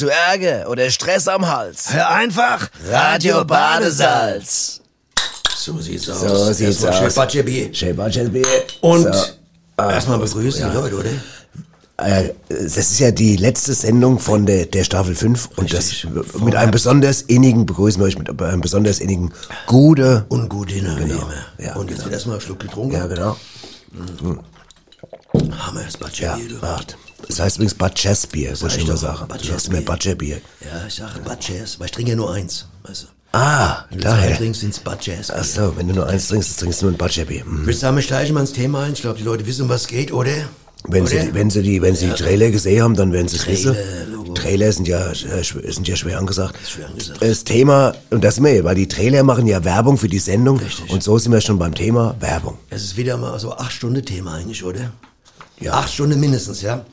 Hast du Ärger oder Stress am Hals? Hör einfach Radio Badesalz. So sieht's aus. So sieht's aus. Batschebier. Schäbertschelbier. Und So. erstmal begrüßen die Leute, oder? Äh, das ist ja die letzte Sendung von der, der Staffel 5 und das mit einem besonders innigen, begrüßen wir euch mit einem besonders innigen Gude. Und hin, wie immer. Ja, Und jetzt wird erstmal ein Schluck getrunken. Ja, genau. Hammer, das Ja, Batschebier, du. das heißt übrigens Batschesbier, mal doch sagen. Das Batschesbier. ist mir Batschebier. Ja, ich sage Batschers, weil ich trinke ja nur eins, weißt du. Ah, Wenn du daher. trinkst, sind's Batschers. Ach so, wenn du nur eins trinkst, trinkst du nur ein Batschebier. Mhm. Würde sagen, wir steigen mal ins Thema ein. Ich glaube, die Leute wissen, um was es geht, oder? Wenn oder? sie, wenn sie die, wenn sie die Trailer gesehen haben, dann werden sie es wissen. Logo. Trailer sind ja, äh, sind ja schwer angesagt. schwer angesagt. Das Thema, und das sind wir, weil die Trailer machen ja Werbung für die Sendung. Richtig. Und so sind wir schon beim Thema Werbung. Es ist wieder mal so acht Stunden Thema eigentlich, oder? Ja. Acht Stunden mindestens, ja.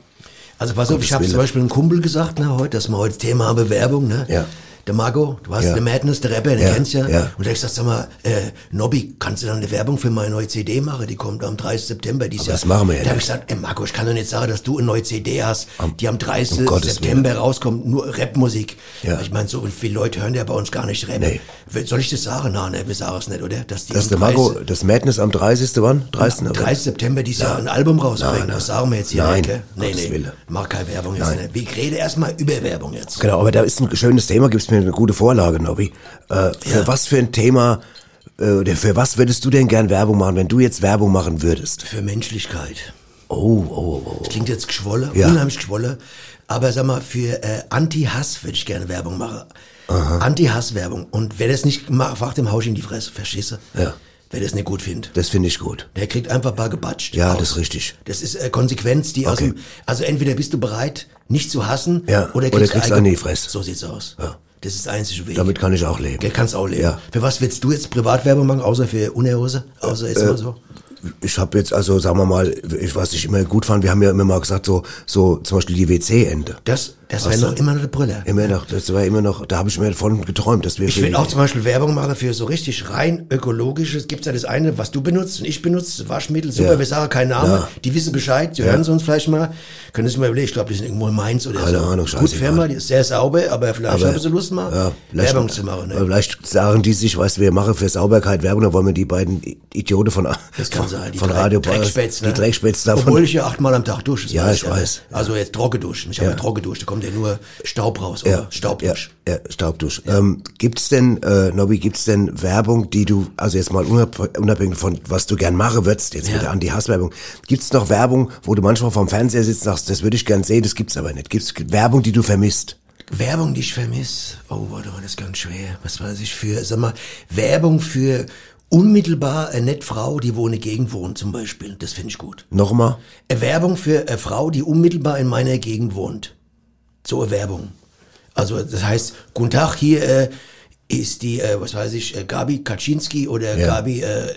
Also pass auf, ich habe zum. Beispiel einem Kumpel gesagt, ne, heute, dass wir heute Thema haben, Bewerbung, ne? Ja. Der Marco, du hast Ja. den Madness, der Rapper, den Ja, kennst du ja. ja. Und da ich gesagt, sag mal, äh, Nobby, kannst du dann eine Werbung für meine neue CD machen? Die kommt am 30. September dieses Jahr. das machen wir ja Da habe ich gesagt, ey Marco, ich kann doch nicht sagen, dass du eine neue CD hast, die am 30. um September rauskommt, nur Rapmusik. Ja. Ich meine, so viele Leute hören ja bei uns gar nicht Rap. Nee. Soll ich das sagen? Nein, ne, wir sagen es nicht, oder? Dass die Das ist am der Marco, 30. das Madness am 30. wann? 30. Am 30. September dieses Jahr ein Album rausbringen. nein. Das sagen wir jetzt hier. Nein, gell? Nee, Gottes nee. Wille. Mach keine Werbung jetzt nicht. Wir reden erstmal über Werbung jetzt. Genau, aber da ist ein schönes Thema, gibt's mir eine gute Vorlage, Nobby. Äh, für Ja. was für ein Thema, äh, oder für was würdest du denn gern Werbung machen, wenn du jetzt Werbung machen würdest? Für Menschlichkeit. Oh, oh, oh, oh. Das klingt jetzt geschwolle, Ja. unheimlich geschwolle. Aber sag mal, für äh, Anti-Hass würde ich gerne Werbung machen. Anti-Hass-Werbung. Und wer das nicht macht, fragt dem Hausch in die Fresse. Verschisse. Ja. Wer das nicht gut findet. Das finde ich gut. Der kriegt einfach ein paar gebatscht. Ja, Aus. das ist richtig. Das ist äh, Konsequenz, die aus Okay. dem, also entweder bist du bereit, nicht zu hassen, Ja, oder oder kriegst, kriegst du die Fresse. So sieht's aus. Das ist der einzige Weg. Damit kann ich auch leben. Geld kannst auch leben. Ja. Für was willst du jetzt Privatwerbung machen, außer für Unterhose? Außer jetzt mal so. Ich habe jetzt, also sagen wir mal, ich, was ich immer gut fand, wir haben ja immer mal gesagt, so, so zum Beispiel die WC-Ende. Das, das wäre noch immer noch eine Brille. Immer noch, das war immer noch, da habe ich mir davon geträumt, dass wir Ich will auch zum Beispiel Werbung machen für so richtig rein ökologisches. Gibt's ja das eine, was du benutzt und ich benutze, Waschmittel, super, Ja. wir sagen keinen Namen, Ja. die wissen Bescheid, die hören sie uns vielleicht mal. Können Sie mal überlegen, ich glaube, die sind irgendwo in Mainz oder Keine so. Ahnung, Gut scheißegal. Firma, die ist sehr sauber, aber vielleicht haben sie Lust mal, ja, Werbung zu machen. aber Ne? Vielleicht sagen die sich, weißt du, wir machen für Sauberkeit Werbung, dann wollen wir die beiden Idioten von, Das kann von, sein, die von Radio Dreckspätz, ne? die Dreckspätz davon. Obwohl ich ja achtmal am Tag dusche. Ja, ich weiß. Also jetzt trocken duschen. Ich habe ja. trocken dusche, kommt ja nur Staub raus, oder? Staubdusch. Ja, ja Staubdusch. Ähm, gibt's denn, äh, Nobby, gibt's denn Werbung, die du, also jetzt mal unab- unabhängig von, was du gern machen würdest, jetzt Ja. wieder an die Hasswerbung, gibt's noch Werbung, wo du manchmal vorm Fernseher sitzt und sagst, das würde ich gern sehen, das gibt's aber nicht. Gibt's Werbung, die du vermisst? Werbung, die ich vermisse. Oh, warte mal, das ist ganz schwer. Was weiß ich für, sag mal, Werbung für unmittelbar eine nette Frau, die wo in der Gegend wohnt, zum Beispiel. Das finde ich gut. Nochmal? Eine Werbung für eine Frau, die unmittelbar in meiner Gegend wohnt. So eine Werbung. Also, das heißt, guten Tag, hier äh, ist die, äh, was weiß ich, äh, Gabi Kaczynski oder Ja. Gabi äh, äh,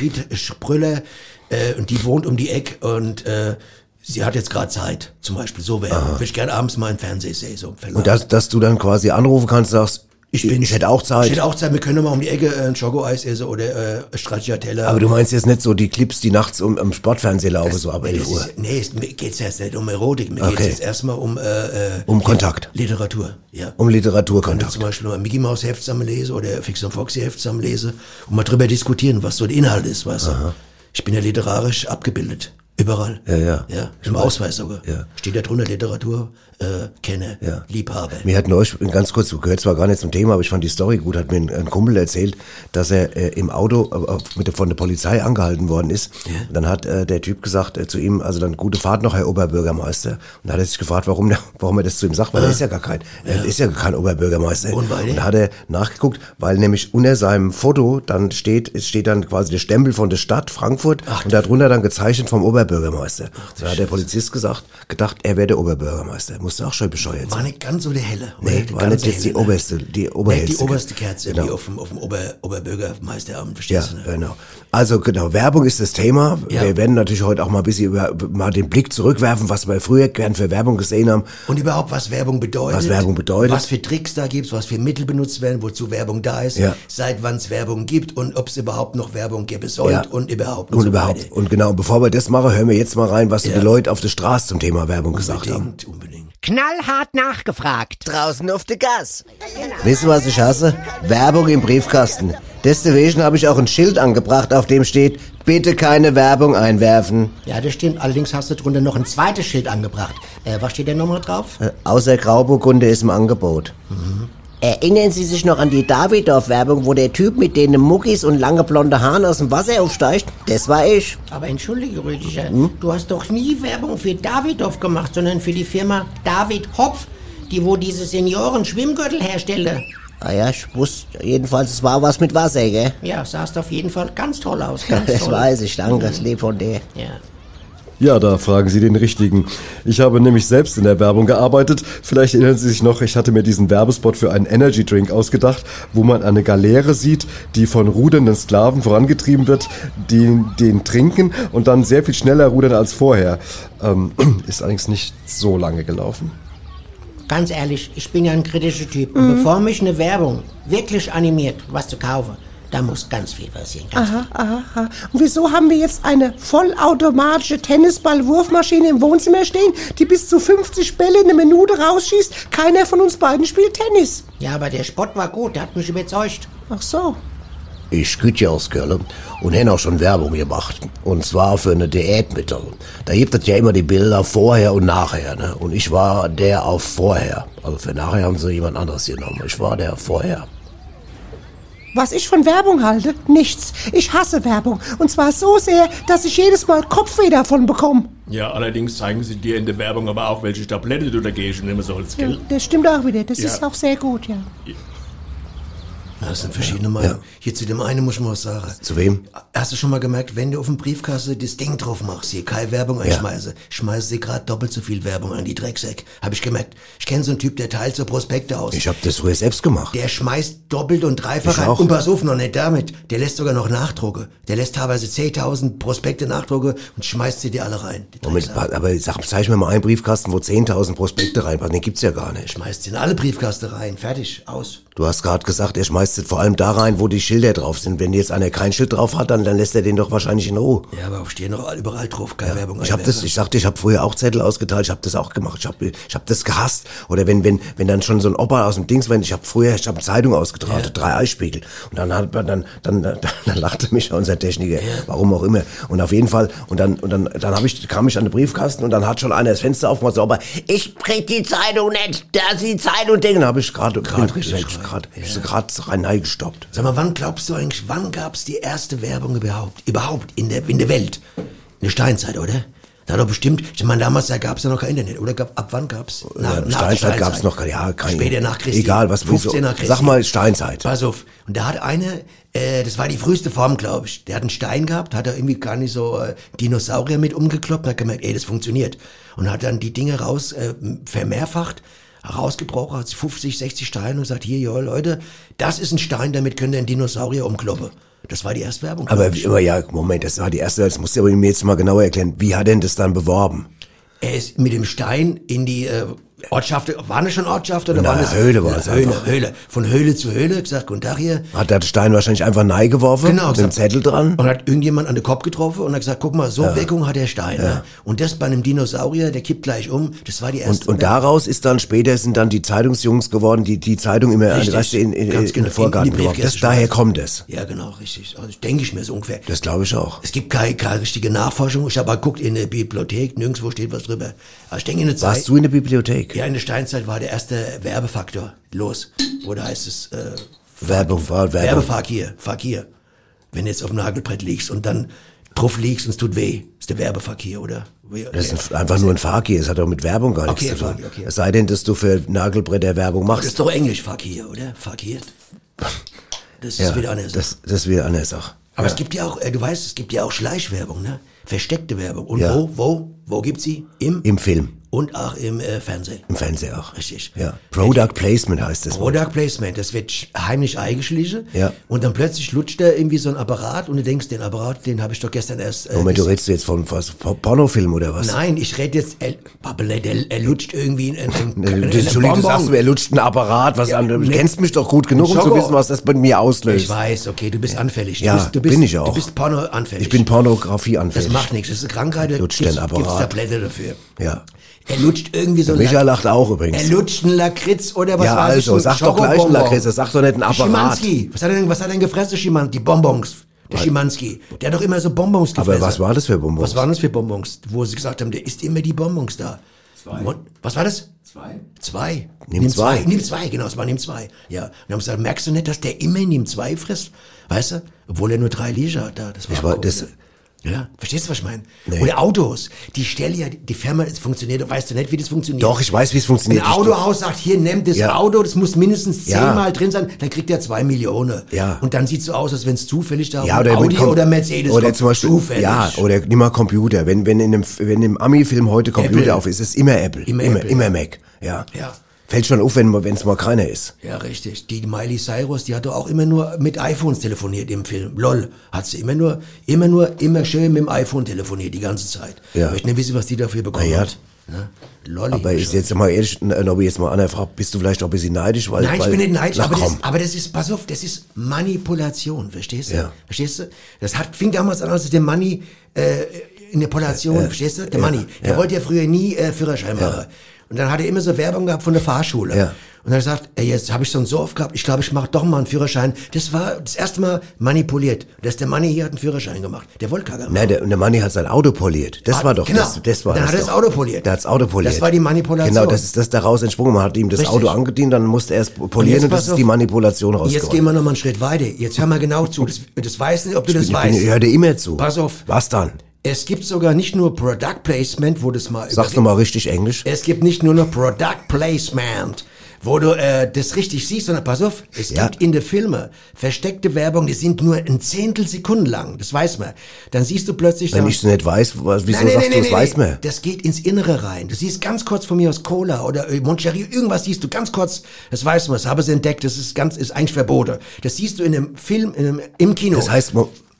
Ried Sprüller äh, und die wohnt um die Ecke und äh, sie hat jetzt gerade Zeit, zum Beispiel. So Werbung. Würde ich gerne abends mal im Fernsehen sehen. So. Und dass, dass du dann quasi anrufen kannst sagst, ich, ich hätte auch Zeit. Ich hätte auch Zeit, wir können mal um die Ecke äh, ein Schokoeis essen oder äh, Stracciatella. aber du meinst jetzt nicht so die Clips, die nachts um, am Sportfernseher laufen, so ab nee, 11 das Uhr. ist, nee, es mir geht's jetzt nicht um Erotik, mir Okay. geht's jetzt erstmal um, äh, äh, Um Kontakt. Literatur. Ja. Um Literaturkontakt. ich zum Beispiel nur ein Mickey Mouse Heft zusammen lese oder Fix und Foxy Heft zusammen lese und mal drüber diskutieren, was so der Inhalt ist, weißt du. Ich bin ja literarisch abgebildet. Überall. Ja, ja. Ja, im Ausweis sogar. Ja. Steht da drunter Literatur, äh, Kenner, Ja. Liebhaber. Mir hat neulich, ganz kurz, gehört zwar gar nicht zum Thema, aber ich fand die Story gut, hat mir ein, ein Kumpel erzählt, dass er äh, im Auto äh, mit, von der Polizei angehalten worden ist. Und dann hat äh, der Typ gesagt äh, zu ihm, also dann gute Fahrt noch, Herr Oberbürgermeister. Und dann hat er sich gefragt, warum, der, warum er das zu ihm sagt, weil er ist ja gar kein, er ist ja kein Oberbürgermeister. Und weil- Und da hat er nachgeguckt, weil nämlich unter seinem Foto dann steht, es steht dann quasi der Stempel von der Stadt Frankfurt und darunter dann gezeichnet vom Oberbürgermeister. da hat der Polizist gesagt, gedacht, er wäre der Oberbürgermeister. Musste auch schon bescheuert sein. War nicht ganz so der helle. Nee, Der war nicht jetzt die ne? oberste, die Nee, oberhellste. die oberste Kerze, Genau. wie auf dem, auf dem Ober, Oberbürgermeisteramt, Ja, verstehst du? Ne? genau. Also genau, Werbung ist das Thema. Ja. Wir werden natürlich heute auch mal ein bisschen über, mal den Blick zurückwerfen, was wir früher gern für Werbung gesehen haben. Und überhaupt, was Werbung bedeutet. Was Werbung bedeutet. Was für Tricks da gibt, was für Mittel benutzt werden, wozu Werbung da ist, Ja. seit wann es Werbung gibt und ob es überhaupt noch Werbung geben soll Ja. und überhaupt. Und so überhaupt. weiter. Und genau, bevor wir das machen, hören wir jetzt mal rein, was Ja. die Leute auf der Straße zum Thema Werbung gesagt haben. Unbedingt, unbedingt. Knallhart nachgefragt. Draußen auf der Gas. Wisst ihr, was ich hasse? Werbung im Briefkasten. Deswegen habe ich auch ein Schild angebracht, auf dem steht, bitte keine Werbung einwerfen. Ja, das stimmt. Allerdings hast du drunter noch ein zweites Schild angebracht. Äh, was steht denn nochmal drauf? Äh, außer Grauburgunde ist im Angebot. Erinnern Sie sich noch an die Davidoff-Werbung, wo der Typ mit den Muckis und lange blonde Haaren aus dem Wasser aufsteigt? Das war ich. Aber entschuldige, Rüdiger, du hast doch nie Werbung für Davidoff gemacht, sondern für die Firma David Hopf, die wo diese Senioren-Schwimmgürtel herstellte. Ah ja, ich wusste jedenfalls, es war was mit Wasser, gell? Ja, sahst auf jeden Fall ganz toll aus. Ganz Das toll. weiß ich, danke, das lieb von dir. Ja. Ja, da fragen Sie den Richtigen. Ich habe nämlich selbst in der Werbung gearbeitet. Vielleicht erinnern Sie sich noch, ich hatte mir diesen Werbespot für einen Energy Drink ausgedacht, wo man eine Galeere sieht, die von rudernden Sklaven vorangetrieben wird, die den trinken und dann sehr viel schneller rudern als vorher. Ähm, ist allerdings nicht so lange gelaufen. Ganz ehrlich, ich bin ja ein kritischer Typ. Und bevor mich eine Werbung wirklich animiert, was zu kaufen, da muss ganz viel passieren. Ganz Aha, aha, aha. Und wieso haben wir jetzt eine vollautomatische Tennisball-Wurfmaschine im Wohnzimmer stehen, die bis zu 50 Bälle in einer Minute rausschießt? Keiner von uns beiden spielt Tennis. viel. Ja, aber der Spot war gut, der hat mich überzeugt. Ach so. Ich ja aus Köln und hätte auch schon Werbung gemacht. Und zwar für eine Diätmittel. Da gibt es ja immer die Bilder vorher und nachher. Ne? Und ich war der auf vorher. Also für nachher haben sie jemand anderes genommen. Ich war der vorher. Was ich von Werbung halte? Nichts. Ich hasse Werbung. Und zwar so sehr, dass ich jedes Mal Kopfweh davon bekomme. Ja, allerdings zeigen sie dir in der Werbung aber auch, welche Tablette du dagegen nehmen sollst, Ja, gell? das stimmt auch wieder. Das Ja. ist auch sehr gut, ja. Das sind verschiedene Meinungen. Hier zu dem einen muss ich mal was sagen. Zu wem? Hast du schon mal gemerkt, wenn du auf dem Briefkasse das Ding drauf machst, hier keine Werbung einschmeiße, schmeißt sie gerade doppelt so viel Werbung an die Drecksäck. Hab ich gemerkt. Ich kenne so einen Typ, der teilt so Prospekte aus. Ich habe das früher selbst gemacht. Der schmeißt doppelt und dreifach Ich auch. Und pass auf, noch nicht damit. Der lässt sogar noch Nachdrucke. Der lässt teilweise 10.000 Prospekte Nachdrucke und schmeißt sie dir alle rein. Moment, Drecksack. aber sag, zeig mir mal einen Briefkasten, wo 10.000 Prospekte reinpassen. Den gibt's ja gar nicht. Schmeißt sie in alle Briefkaste rein. Fertig. Aus. Du hast gerade gesagt, er schmeißt es vor allem da rein, wo die Schilder drauf sind. Wenn jetzt einer kein Schild drauf hat, dann, dann lässt er den doch wahrscheinlich in Ruhe. Ja, aber auf stehen noch überall drauf. Keine Werbung Ich habe das, ich sagte, ich habe früher auch Zettel ausgeteilt, ich habe das auch gemacht. Ich habe ich hab das gehasst. Oder wenn wenn wenn dann schon so ein Opa aus dem Dings, wenn ich habe früher, ich habe Zeitung ausgetragen, drei Eisspiegel und dann hat man dann dann dann, dann lachte mich unser Techniker, warum auch immer. Und auf jeden Fall und dann und dann dann habe ich kam ich an den Briefkasten und dann hat schon einer das Fenster aufgemacht, so, aber ich krieg die Zeitung nicht. Da ist die Zeitung Ding, dann habe ich gerade gerade gerade gerade rein gestoppt. Sag mal, wann glaubst du eigentlich, wann gab's die erste Werbung überhaupt? Überhaupt in der, in der Welt? In der Steinzeit, oder? Da hat doch bestimmt, ich meine, damals da gab's ja noch kein Internet, oder? Gab, ab wann gab's? Ja, Steinzeit gab's noch, ja, kein- Später nach Christi. Egal, was- 15 nach Christi. Sag mal Steinzeit. Pass auf. Und da hat einer, äh, das war die früheste Form, glaube ich. Der hat einen Stein gehabt, hat er irgendwie gar nicht so äh, Dinosaurier mit umgekloppt, hat gemerkt, ey, das funktioniert. Und hat dann die Dinge raus, äh, vermehrfacht, rausgebrochen, hat 50, 60 Steine und sagt, hier, ja, Leute, das ist ein Stein, damit könnt ihr einen Dinosaurier umkloppen. Das war die erste Werbung. Aber wie immer, ja, Moment, das war die erste, das musst du aber mir jetzt mal genauer erklären. Wie hat denn das dann beworben? Er ist mit dem Stein in die äh, Ortschaft, waren es schon Ortschaft oder Na, waren es Höhle war Ja, es Höhle, einfach. Höhle. Von Höhle zu Höhle, gesagt, guten Tag hier. Hat der Stein wahrscheinlich einfach nein geworfen? Genau, Mit dem. Zettel dran? Und hat irgendjemand an den Kopf getroffen und hat gesagt, guck mal, so Wirkung hat der Stein. Ne? Und das bei einem Dinosaurier, der kippt gleich um. Das war die erste. Und, und daraus ist dann später sind dann die Zeitungsjungs geworden, die die Zeitung immer Richtig, weißt du, in, in, ganz in, genau, den Vorgarten in die geworfen. Das, daher kommt es. Ja, genau, richtig. Also denke ich mir so ungefähr. Das glaube ich auch. Es gibt keine, keine richtige Nachforschung. Ich habe mal geguckt in der Bibliothek, nirgendwo steht was drüber. Aber ich denke in der Zeit. Warst du in der Bibliothek? Ja, in der Steinzeit war der erste Werbefaktor los. Oder heißt es äh, Werbung war Werbung. Werbefakir, Fakir. Wenn du jetzt auf dem Nagelbrett liegst und dann drauf liegst und es tut weh, ist der Werbefakir, oder? Das ist ein, einfach nur ein Fakir, es hat auch mit Werbung gar nichts Okay, zu tun. Fakir, okay. Es sei denn, dass du für Nagelbretter Werbung Das machst. ist doch Englisch, Fakir, oder? Fakir. Das ist ja, wieder anders. das, das ist wieder anders auch. Aber es gibt ja auch, äh, du weißt, es gibt ja auch Schleichwerbung, ne? Versteckte Werbung. Und Ja. wo, wo, wo gibt's sie? Im, Im Film, und auch im äh, Fernsehen. im Fernsehen auch. Richtig. Ja. Product Placement heißt das. Product Placement, das wird heimlich eingeschlichen. Ja. Und dann plötzlich lutscht da irgendwie so ein Apparat und du denkst, den Apparat, den habe ich doch gestern erst. Äh, Moment, du redest jetzt von was, von Pornofilm oder was? Nein, ich rede jetzt, er, der, er lutscht irgendwie ein, ein, ein, Äh, Entschuldigung, du sagst, er lutscht einen Apparat, was an, du ne- kennst mich doch gut genug, um zu wissen, was das bei mir auslöst. Ich weiß, okay, du bist anfällig. Du Ja, bist, du bist, bin ich auch. Du bist pornoanfällig. Ich bin Pornografie anfällig. Das macht nichts, das ist eine Krankheit, Lutscht gibt's, den gibt's Apparat. Tablette dafür. Ja. Er lutscht irgendwie so ein Micha lacht auch Er übrigens. lutscht einen Lakritz oder was Ja, ich. also, so sag doch gleich einen. Lakritz, sag doch nicht einen Apparat. Schimanski. Was hat er denn, was hat er denn gefressen, Schimanski? Die Bonbons. Der Schimanski. Der hat doch immer so Bonbons Aber gefressen. was war das für Bonbons? Was waren das für Bonbons? Wo sie gesagt haben, der isst immer die Bonbons da. Zwei. Was war das? Zwei. Zwei. Nimm zwei. Nimm zwei, genau, es war nimm zwei. Ja. Und dann haben sie gesagt, merkst du nicht, dass der immer nimm zwei frisst? Weißt du? Obwohl er nur drei Liter hat da. Das war, Ich war- cool. das- ja, verstehst du, was ich meine? Nee. Oder Autos. Die stellen ja, die Firma, es funktioniert, weißt du nicht, wie das funktioniert? Doch, ich weiß, wie es funktioniert. Ein Autohaus sagt, hier, nimm das Ja. Auto, das muss mindestens Ja. zehnmal drin sein, dann kriegt er zwei Millionen. Ja. Und dann sieht so aus, als wenn es zufällig da Ja, oder, Audi oder Mercedes oder kommt. zum Beispiel, zufällig. ja, oder nimm mal Computer. Wenn, wenn in einem, wenn im Ami-Film heute Computer Apple. auf ist, ist es immer Apple. Immer Immer, Apple, immer ja. Mac. Ja. Ja. Fällt schon auf, wenn es mal keiner ist. Ja, richtig. Die Miley Cyrus, die hat doch auch immer nur mit iPhones telefoniert im Film. Lol. Hat sie immer nur, immer nur, immer schön mit dem iPhone telefoniert, die ganze Zeit. Ja. Ich möchte nicht wissen, was die dafür bekommen ja. hat. Ne? Lolli. Aber ist jetzt mal ehrlich, äh, ob ich jetzt mal Anna fragt, bist du vielleicht auch ein bisschen neidisch? Weil, Nein, ich weil, bin nicht neidisch, Na, aber das, komm. aber das ist, pass auf, das ist Manipulation, verstehst du? Ja. Verstehst du? Das hat, fing damals an, als der Money, äh, in der Polation, verstehst du? Der Money, der ja. wollte ja früher nie äh, Führerschein machen. Und dann hat er immer so Werbung gehabt von der Fahrschule. Ja. Und dann hat er gesagt, ey, jetzt habe ich schon so oft gehabt, ich glaube, ich mache doch mal einen Führerschein. Das war das erste Mal manipuliert. Das der Money hier hat einen Führerschein gemacht. Der wollte gar nicht. Nein, der, und der Manni hat sein Auto poliert. Das Ah, war doch, genau. das, das war Dann das hat er das. Auto poliert. Der hat's Auto poliert. Das war die Manipulation. Genau, das ist das daraus entsprungen. Man hat ihm das Richtig. Auto angedient, dann musste er es polieren jetzt und, das ist die Manipulation Jetzt gehen rausgekommen. wir noch mal einen Schritt weiter. Jetzt hör mal genau zu. Das, das weiß nicht, ob du das Ich, weißt. bin, ich höre dir immer zu. Pass auf. Was dann? Es gibt sogar nicht nur Product Placement, wo das mal Sag's noch mal richtig Englisch. Es gibt nicht nur noch Product Placement, wo du äh, das richtig siehst, sondern pass auf, es Ja. gibt in den Filmen versteckte Werbung, die sind nur ein Zehntel Sekunden lang, das weiß man. Dann siehst du plötzlich... Wenn ich es nicht weiß, was, wieso Nein, nein, sagst nein, du, das weiß man? Das geht ins Innere rein. Du siehst ganz kurz von mir aus Cola oder äh, Moncherie, irgendwas siehst du ganz kurz, das weiß man, das habe ich entdeckt, das ist ganz, ist eigentlich verboten. Das siehst du in einem Film, in einem, im Kino. Das heißt,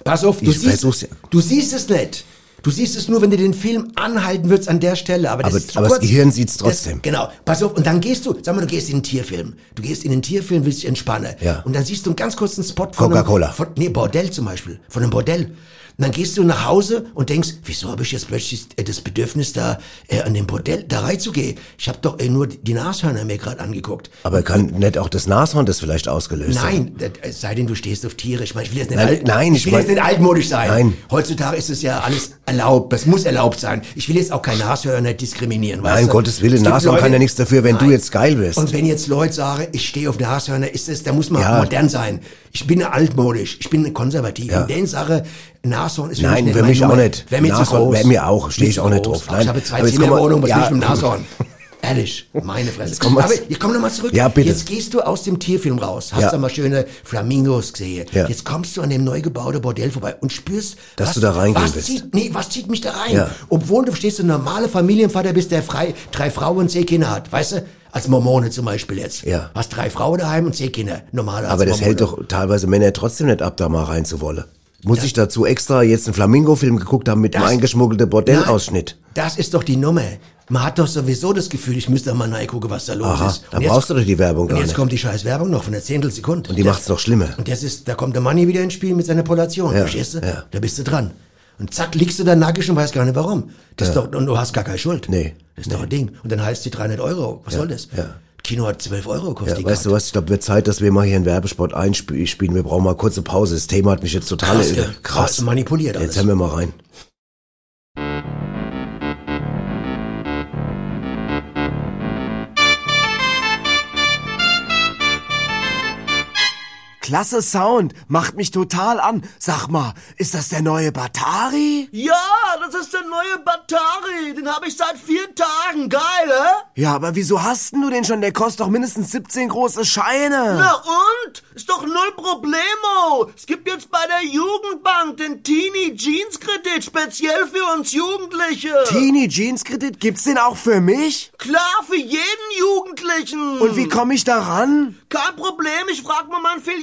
Pass auf, du siehst, ja. du siehst es nicht. Du siehst es nur, wenn du den Film anhalten würdest an der Stelle. Aber, das Aber- aber das kurz. Gehirn sieht's Das- trotzdem. genau. Pass auf, und dann gehst du, sag mal, du gehst in den Tierfilm. Du gehst in den Tierfilm, willst dich entspannen. Ja. Und dann siehst du einen ganz kurzen Spot von Coca-Cola. Nee, Bordell zum Beispiel. Von einem Bordell. Und dann gehst du nach Hause und denkst, wieso habe ich jetzt plötzlich äh, das Bedürfnis, da äh, an dem Bordell da reinzugehen? Ich habe doch äh, nur die Nashörner mir gerade angeguckt. Aber kann nicht auch das Nashorn das vielleicht ausgelöst haben? Nein, das- es sei denn, du stehst auf Tiere. Ich meine, ich will jetzt nicht, Nein, alt, nein, ich ich will mein- jetzt nicht altmodisch sein. Nein. Heutzutage ist es ja alles erlaubt. Das muss erlaubt sein. Ich will jetzt auch kein Nashörner diskriminieren. Nein, weißt du? Gottes Willen, Nashorn kann ja nichts dafür, wenn du jetzt geil bist. Und wenn jetzt Leute sagen, ich stehe auf Nashörner, ist es, da muss man Ja. modern sein. Ich bin altmodisch, ich bin konservativ. Ja. In der Sache, Nashorn ist für Nein, mich nicht für mich auch nicht. Wäre mir zu groß. mir auch, stehe ich zu auch nicht drauf. Aber ich Nein. habe zwei Zimmer Wohnung, was ja. will ich mit dem Nashorn? Ehrlich, meine Fresse. Aber ich komme nochmal zurück. Ja, bitte. Jetzt gehst du aus dem Tierfilm raus, hast Ja. da mal schöne Flamingos gesehen. Ja. Jetzt kommst du an dem neu gebauten Bordell vorbei und spürst, Dass was, du da reingehen was. Zieht, nee, was zieht mich da rein? Ja. Obwohl du stehst, ein normaler Familienvater bist, der frei, drei Frauen und zehn Kinder hat, weißt du? Als Mormone zum Beispiel jetzt. Ja. Hast drei Frauen daheim und zehn Kinder. Normaler Aber das Mormone. hält doch teilweise Männer trotzdem nicht ab, da mal rein Muss ich dazu extra jetzt einen Flamingo-Film geguckt haben mit einem Das- eingeschmuggelten Bordellausschnitt? Das ist doch die Nummer. Man hat doch sowieso das Gefühl, ich müsste mal reingucken, was da los Aha, ist. dann brauchst du doch die Werbung Und gar jetzt nicht. kommt die scheiß Werbung noch von der Zehntelsekunde. Und die macht's noch schlimmer. Und das ist, da kommt der Money wieder ins Spiel mit seiner Polation, Ja, verstehst du? ja. Da bist du dran. Und zack, liegst du da nackig und weißt gar nicht warum. Das ist doch, und du hast gar keine Schuld. Nee, Das ist doch ein Ding. Und dann heißt die 300 Euro. Was soll das? ja. Kino hat 12 Euro gekostet. Ja, weißt du Karte. was? Ich glaube, wird Zeit, dass wir mal hier einen Werbespot einspielen. Wir brauchen mal kurze Pause. Das Thema hat mich jetzt total Krass? Krass manipuliert alles. Jetzt hören wir mal rein. Klasse Sound, macht mich total an. Sag mal, ist das der neue Batari? Ja, das ist der neue Batari. Den habe ich seit vier Tagen. Geil, hä? Ja, aber wieso hast denn du den schon? Der kostet doch mindestens 17 große Scheine. Na und? Ist doch null Problemo. Es gibt jetzt bei der Jugendbank den Teenie Jeans Kredit speziell für uns Jugendliche. Teenie Jeans Kredit, gibt's den auch für mich? Klar, für jeden Jugendlichen. Und wie komme ich da ran? Kein Problem, ich frag mal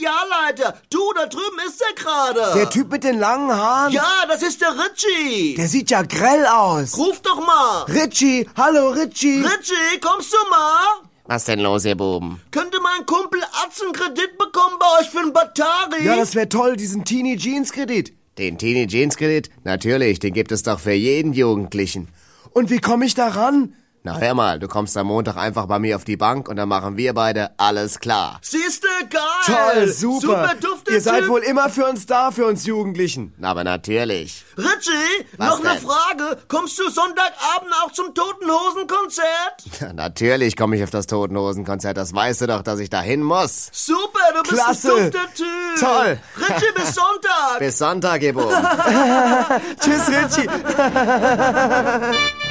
Filialleiter. Du, da drüben ist er gerade. Der Typ mit den langen Haaren? Ja, das ist der Ritchie. Der sieht ja grell aus. Ruf doch mal. Ritchie, hallo Ritchie. Ritchie, kommst du mal? Was denn los, ihr Buben? Könnte mein Kumpel Atz einen Kredit bekommen bei euch für einen Batari? Ja, das wäre toll, diesen Teenie Jeans Kredit. Den Teenie Jeans Kredit? Natürlich, den gibt es doch für jeden Jugendlichen. Und wie komme ich da ran? Na hör mal, du kommst am Montag einfach bei mir auf die Bank und dann machen wir beide alles klar. Siehste, geil! Toll, super. Super dufte Ihr seid Typ. wohl immer für uns da, für uns Jugendlichen. Aber natürlich. Richie, Was noch eine denn? Frage. Kommst du Sonntagabend auch zum Toten Hosen Konzert? Natürlich komme ich auf das Totenhosen-Konzert, das weißt du doch, dass ich dahin muss. Super, du bist Klasse. ein dufter Typ. Toll. Richie, bis Sonntag. Bis Sonntag, ihr Buben. Tschüss, Richie.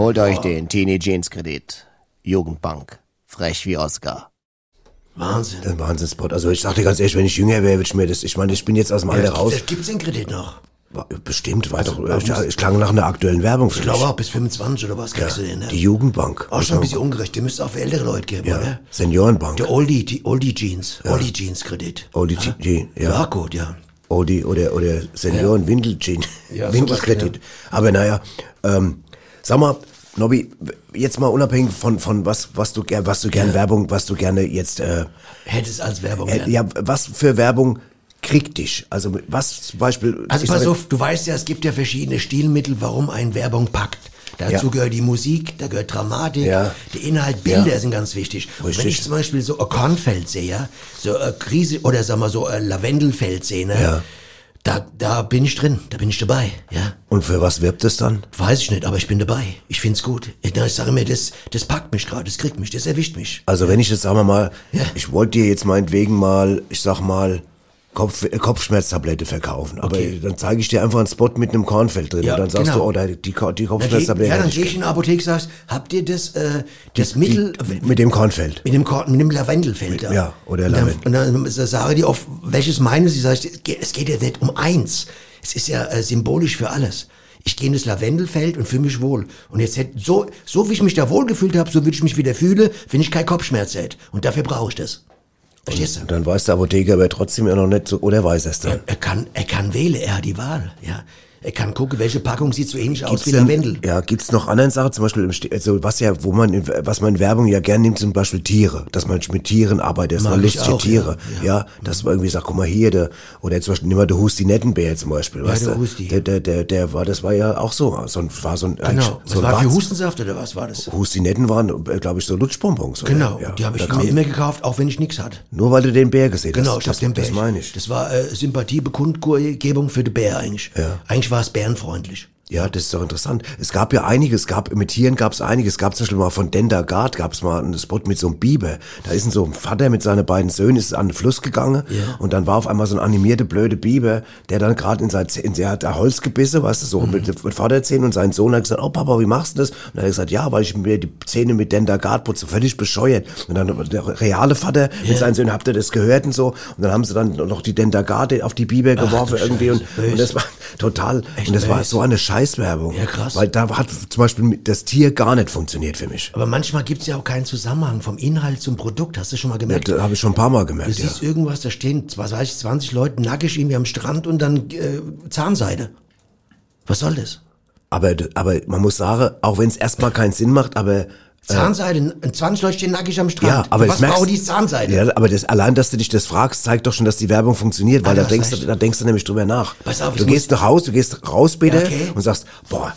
Holt euch den Teenie Jeans Kredit. Jugendbank. Frech wie Oscar. Wahnsinn. Das ist ein Wahnsinnsspot. Also ich sag dir ganz ehrlich, wenn ich jünger wäre, würde ich mir das, ich meine, ich bin jetzt aus dem Alter raus. Vielleicht gibt's den Kredit noch. Bestimmt, war doch, ich, ich klang nach einer aktuellen Werbung für Ich glaube auch bis 25 oder was kriegst du den, ne? Die Jugendbank. Auch schon ein bisschen ungerecht. Den müsste auch für ältere Leute geben, ja. oder? Seniorenbank. Der Oldie, die Oldie Jeans. Oldie Jeans Kredit. Oldie G, Ja, ja. gut, ja. Oldie oder, oder Senioren Windel Jean. Ja, Windelkredit. Aber naja, ähm, sag mal, Nobby, jetzt mal unabhängig von, von was, was du gern, was du gern Werbung, was du gerne jetzt, äh, Hättest als Werbung äh, ja, was für Werbung kriegt dich? Also was zum Beispiel. Also pass auf, du weißt ja, es gibt ja verschiedene Stilmittel, warum ein Werbung packt. Dazu Ja. gehört die Musik, da gehört Dramatik, Ja. der Inhalt, Bilder Ja. sind ganz wichtig. Und Richtig. wenn ich zum Beispiel so ein Kornfeld sehe, ja, so eine Krise oder sag mal so ein Lavendelfeld sehe, ne, Ja. Da, da bin ich drin, da bin ich dabei, ja. Und für was wirbt es dann? Weiß ich nicht, aber ich bin dabei. Ich find's gut. Ich, ich sage mir, das, das packt mich gerade, das kriegt mich, das erwischt mich. Also wenn ich jetzt, sagen wir mal, Ja. ich wollte dir jetzt meinetwegen mal, ich sag mal, Kopf, äh, Kopfschmerztablette verkaufen. Aber Okay. dann zeige ich dir einfach einen Spot mit einem Kornfeld drin. Ja, und dann sagst genau. du, oh, da- die, Ko- die Dann geh, Kopfschmerztablette. ja, dann hätte gehe ich ich in die Apotheke und sagst, habt ihr das, äh, das Mittel, die, mit dem Kornfeld. Mit dem, Korn, mit dem Lavendelfeld da. ja, oder und dann, Lavendel. und dann sage die oft, welches meine sie? Sag ich, es geht- es geht ja nicht um eins. Es ist ja äh, symbolisch für alles. Ich gehe in das Lavendelfeld und fühle mich wohl. Und jetzt hätte, so, so wie ich mich da wohl gefühlt habe, so würde ich mich wieder fühle, wenn ich keinen Kopfschmerz hätte. Und dafür brauche ich das. Verstehst du? Und dann weiß der Apotheker aber trotzdem ja noch nicht so, oder weiß er es dann? Er, er kann, er kann wählen, er hat die Wahl, ja. Er kann gucken, welche Packung sieht so ähnlich aus Gibt's wie denn- Lavendel. Ja, gibt's noch anderen Sachen, zum Beispiel, im also was ja, wo man, in- was man in Werbung ja gern nimmt, zum Beispiel Tiere, dass man mit Tieren arbeitet, dass Mag man ich lustige auch, Tiere, ja, ja, dass man irgendwie sagt, guck mal hier, der, oder zum Beispiel, nimm mal der Husti Nettenbär zum Beispiel, weißt der du, Husti. der, der, der, der war, das war ja auch so, so ein, war so ein, Genau. Was so ein war für. Hustensaft oder was war das? Hustinetten waren, glaube ich, so Lutschbonbons. oder? Genau, ja, die habe ich mir immer gekauft, auch wenn ich nichts hatte. Nur weil du den Bär gesehen Genau, hast. ich das, hab den das Bär. meine ich. Das war äh, Sympathiebekundgebung für den Bär eigentlich. Ja. Eigentlich war es bärenfreundlich. Ja, das ist doch interessant. Es gab ja einiges, es gab mit Tieren gab es einiges. Es gab zum Beispiel mal von Dendergard gab es mal einen Spot mit so einem Biber. Da ist ein so ein Vater mit seinen beiden Söhnen ist an den Fluss gegangen Ja. und dann war auf einmal so ein animierte blöde Biber, der dann gerade in sein in der hat Holz gebissen, weißt du, so Mhm. mit, mit Vaterzähnen und sein Sohn hat gesagt, oh Papa, wie machst du das? Und dann hat er gesagt, ja, weil ich mir die Zähne mit Dendergard putze, völlig bescheuert. Und dann der reale Vater mit seinen Söhnen, habt ihr das gehört und so? Und dann haben sie dann noch die Dendergard auf die Biber geworfen du irgendwie und, Scheiße, und das war total Echt und das war so eine Scheißwerbung. Ja, krass. Weil da hat zum Beispiel das Tier gar nicht funktioniert für mich. Aber manchmal gibt's ja auch keinen Zusammenhang vom Inhalt zum Produkt. Hast du schon mal Ja, gemerkt? das habe ich schon ein paar Mal Du gemerkt. Ja. siehst irgendwas, da stehen, was weiß ich, 20 Leute nackig irgendwie am Strand und dann äh, Zahnseide. Was soll das? Aber, aber man muss sagen, auch wenn es erstmal keinen Sinn macht, aber Zahnseide, 20 Leute stehen nackig am Strand. ja, aber was brauchen die Zahnseide? Ja, aber das, allein, dass du dich das fragst, zeigt doch schon, dass die Werbung funktioniert, weil Ah, da denkst, du, da denkst du nämlich drüber nach. Pass auf, du ich gehst nach Hause, du gehst raus bitte Ja, okay. und sagst, boah,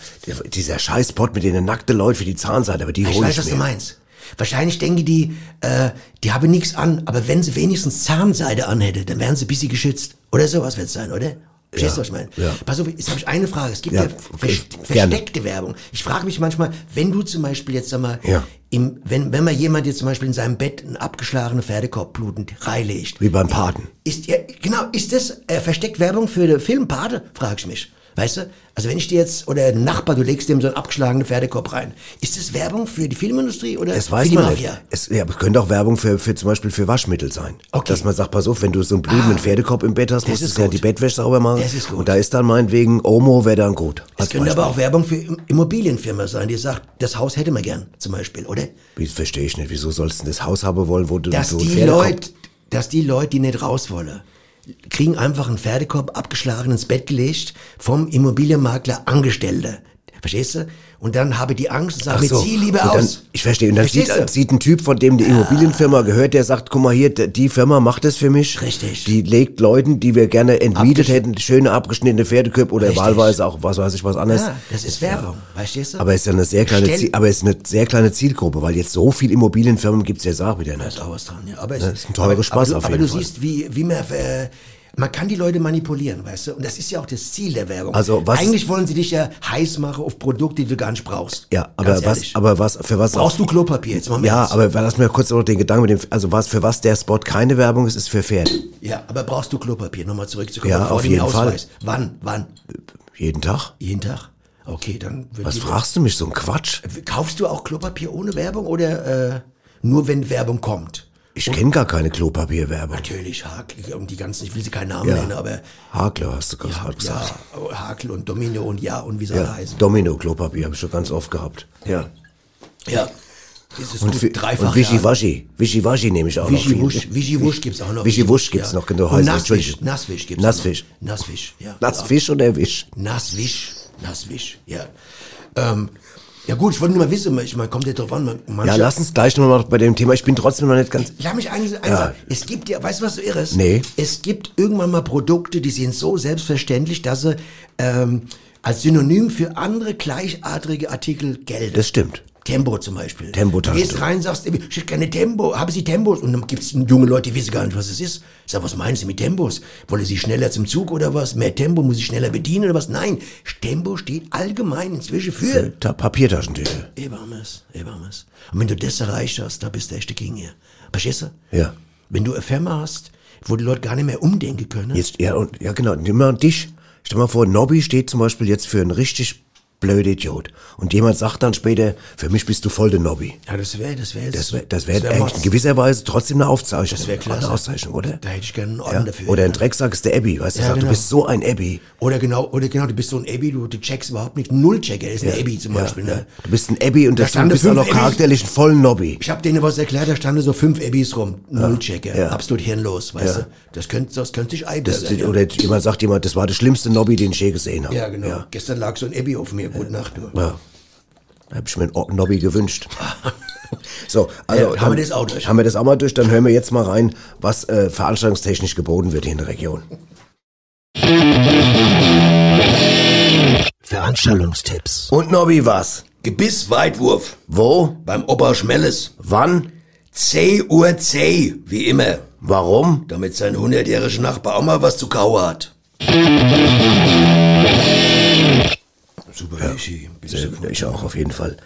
dieser Scheißpot mit den nackten Leuten für die Zahnseite, aber die Ich hol weiß, ich was du mir. meinst. Wahrscheinlich denken die, äh, die haben nichts an, aber wenn sie wenigstens Zahnseide anhätte, dann wären sie ein bisschen geschützt. Oder sowas wird's sein, oder? Verstehst du, was ich meine? ja. Pass auf, jetzt habe ich eine Frage. Es gibt ja, Ja, okay, gerne. versteckte Werbung. Ich frage mich manchmal, wenn du zum Beispiel jetzt, sag mal, Ja. im, wenn, wenn man jemand jetzt zum Beispiel in seinem Bett einen abgeschlagenen Pferdekorb blutend reinlegt, Wie beim Paten. ist ja, genau, ist das äh, versteckt Werbung für den Film Pate? Frag ich mich. Weißt du? Also wenn ich dir jetzt, oder ein Nachbar, du legst dem so einen abgeschlagenen Pferdekorb rein. Ist das Werbung für die Filmindustrie oder Das für weiß die man Mafia? nicht. Es, ja, es könnte auch Werbung für, für zum Beispiel für Waschmittel sein. Okay. Dass man sagt, pass auf, wenn du so einen blutenden Ah, Pferdekorb im Bett hast, musst du ja gut. die Bettwäsche sauber machen. Das ist gut. Und da ist dann meinetwegen Omo wäre dann gut. Es könnte aber auch Werbung für Im- Immobilienfirma sein, die sagt, das Haus hätte man gern, zum Beispiel, oder? Verstehe ich nicht. Wieso sollst du denn das Haus haben wollen, wo du Dass so einen die Pferdekorb- Leute, dass die Leute, die nicht raus wollen, kriegen einfach einen Pferdekorb abgeschlagen ins Bett gelegt vom Immobilienmakler Angestellte. Verstehst du? Und dann habe die Angst und sage, so. zieh lieber und dann, aus. Ich verstehe. Und dann sieht, du? sieht ein Typ, von dem die Immobilienfirma gehört, der sagt, guck mal hier, die Firma macht das für mich. Richtig. Die legt Leuten, die wir gerne entmietet hätten, schöne abgeschnittene Pferdeköpfe oder Richtig. wahlweise auch was weiß ich was anderes. Ja, das ist Werbung, verstehst du? Aber es ist ja eine sehr kleine, Ziel, aber es ist eine sehr kleine Zielgruppe, weil jetzt so viel Immobilienfirmen gibt's jetzt auch wieder Da nicht. ist auch was dran, ja. Aber es Das ist ein teurer aber, Spaß aber, auf aber jeden du Fall. siehst, wie, wie man, äh, man kann die Leute manipulieren, weißt du? Und das ist ja auch das Ziel der Werbung. Also was- Eigentlich wollen sie dich ja heiß machen auf Produkte, die du gar nicht brauchst. Ja, aber was, aber was, für was? Brauchst du Klopapier? Jetzt mal im Ja, aber lass mir kurz noch den Gedanken mit dem, also was, für was der Spot keine Werbung ist, ist für Pferde. Ja, aber brauchst du Klopapier? Nochmal zurückzukommen. Ja, auf jeden Fall. Wann? Wann? Jeden Tag. Jeden Tag? Okay, dann... Was fragst du mich, so ein Quatsch? Kaufst du auch Klopapier ohne Werbung oder äh, nur wenn Werbung kommt? Ich kenne gar keine Klopapierwerbung. Natürlich, Hakel und die ganzen, ich will sie keinen Namen Ja. nennen, aber Hakler hast du gerade ja, gesagt. Hakel und Domino und ja und wie sie alle Ja, heißen. Domino Klopapier habe ich schon ganz oft gehabt. Ja. Ja. Das ist Und, gut, dreifach. und Wischiwaschi. Wischiwaschi nehme ich auch noch viel. Wischiwusch, Wischiwusch gibt's auch noch. Wischiwusch gibt's noch, genau, Und Nasswisch. Nasswisch gibt's Nassfisch. auch noch. Nassfisch, ja. Nassfisch oder Wisch? Nasswisch, Nasswisch, ja. Ähm, ja gut, ich wollte nur mal wissen, ich meine, kommt ja drauf an, man, Ja, lass uns gleich nochmal noch bei dem Thema. Ich bin trotzdem noch nicht ganz. Lass mich eines, eines Ja. Es gibt ja, weißt du, was so irre ist? Nee. Es gibt irgendwann mal Produkte, die sind so selbstverständlich, dass sie ähm, als Synonym für andere gleichartige Artikel gelten. Das stimmt. Tempo zum Beispiel. Tempo Du gehst rein, sagst, ich hätte gerne Tempo, haben Sie Tempos? Und dann gibt's junge Leute, die wissen gar nicht, was es ist. Sag, was meinen Sie mit Tempos? Wollen Sie schneller zum Zug oder was? Mehr Tempo, muss ich schneller bedienen oder was? Nein, Tempo steht allgemein inzwischen für Ta Papiertaschentücher. Ebermes, Ebermes. Und wenn du das erreicht hast, da bist du echt der King hier. Verstehst du? Ja. Wenn du eine Firma hast, wo die Leute gar nicht mehr umdenken können. Jetzt, ja, und, ja, genau. Nimm mal dich. Stell mal vor, Nobby steht zum Beispiel jetzt für einen richtig blöden Idiot. Und jemand sagt dann später, für mich bist du voll der Nobby. Ja, das wäre, das wäre, Das wäre das wär wär in gewisser Weise trotzdem eine Aufzeichnung. Das wäre klasse. Eine Auszeichnung, oder? Da hätte ich gerne einen Orden Ja? dafür. Oder ein ja. Drecksack ist der Abby, weißt du? Ja, sagt, genau. Du bist so ein Abby. Oder genau, oder genau, du bist so ein Abby, du, du checkst überhaupt nicht. Null-Checker ist ein Abby zum Ja, Beispiel. ja. Ne? Du bist ein Abby und Da das, du bist auch noch Abbys. charakterlich ein voll Nobby. Ich habe denen was erklärt, da standen so fünf Abbys rum. Null-Checker. Ja. Absolut hirnlos, weißt Ja. du? Das könnte, das könnte einbürgern. ja. Oder jemand sagt jemand, das war der schlimmste Nobby, den ich je gesehen habe. ja, genau. Ja. Gestern lag so ein Abby auf mir. Gute Nacht, du. Ja. Da hab ich mir einen Nobby gewünscht. So, also Ja, haben wir das auch durch. Haben wir das auch mal durch, dann hören wir jetzt mal rein, was äh, veranstaltungstechnisch geboten wird hier in der Region. Veranstaltungstipps. Und Nobby was? Gebissweitwurf Wo? beim Opa Schmelles. Wann? C Uhr C, wie immer. Warum? Damit sein hundertjähriger Nachbar auch mal was zu kauen hat. Super, Ishi. Äh, Ich auch, auf jeden Fall.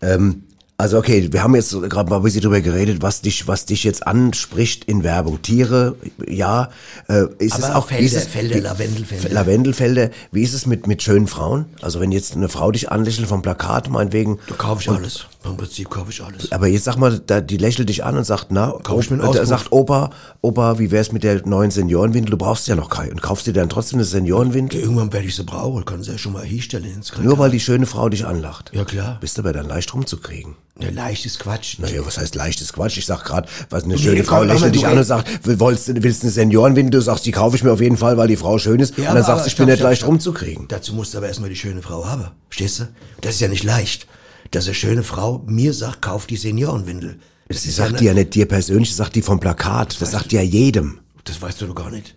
Ähm, also okay, wir haben jetzt gerade mal ein bisschen drüber geredet, was dich, was dich jetzt anspricht in Werbung. Tiere, ja. Äh, ist Aber es auch Felder, es, Felder, wie- Lavendelfelder. Lavendelfelder. Wie ist es mit mit schönen Frauen? Also wenn jetzt eine Frau dich anlächelt vom Plakat, meinetwegen. Da kaufe ich und- alles. Im Prinzip kaufe ich alles. Aber jetzt sag mal, da, die lächelt dich an und sagt, na, Kauf ich mir einen Auspuff. sagt, Opa, Opa, wie wär's mit der neuen Seniorenwindel? Du brauchst ja noch keine. Und kaufst dir dann trotzdem eine Seniorenwindel? Irgendwann werde ich sie brauchen, kann sie ja schon mal hinstellen ins Regal. Nur weil die schöne Frau dich anlacht. Ja, klar. Bist aber dann leicht rumzukriegen. Ja, leichtes Quatsch. Naja, was heißt leichtes Quatsch? Ich sag grad, was eine Nee, schöne Frau lächelt du dich an und sagt, willst, du- willst du eine Seniorenwindel? Du sagst, die kaufe ich mir auf jeden Fall, weil die Frau schön ist. Ja, und dann sagst du, ich bin stopp, nicht stopp, leicht stopp. rumzukriegen. Dazu musst du aber erstmal die schöne Frau haben. Verstehst du? Das ist ja nicht leicht. Dass eine schöne Frau mir sagt, kauf die Seniorenwindel. Das Sie ist sagt die ja nicht dir persönlich, das sagt die vom Plakat. Das sagt die ja jedem. Das weißt du doch gar nicht.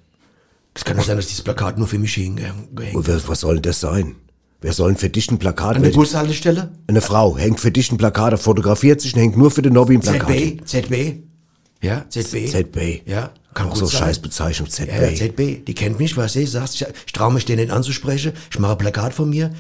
Es kann ja sein, dass dieses Plakat nur für mich hingehängt Und was, was soll denn das sein? Wer soll denn für dich ein Plakat? An der Bushaltestelle? Eine Frau hängt für dich ein Plakat, fotografiert sich und hängt nur für den Nobby ein Plakat. ZB? ZB? Ja, ZB? ZB. Ja, kann Auch so sein. Scheißbezeichnung, ZB. Ja, ZB. Die kennt mich, was sie sagt. Ich, ich traue mich, den nicht anzusprechen. Ich mache ein Plakat von mir.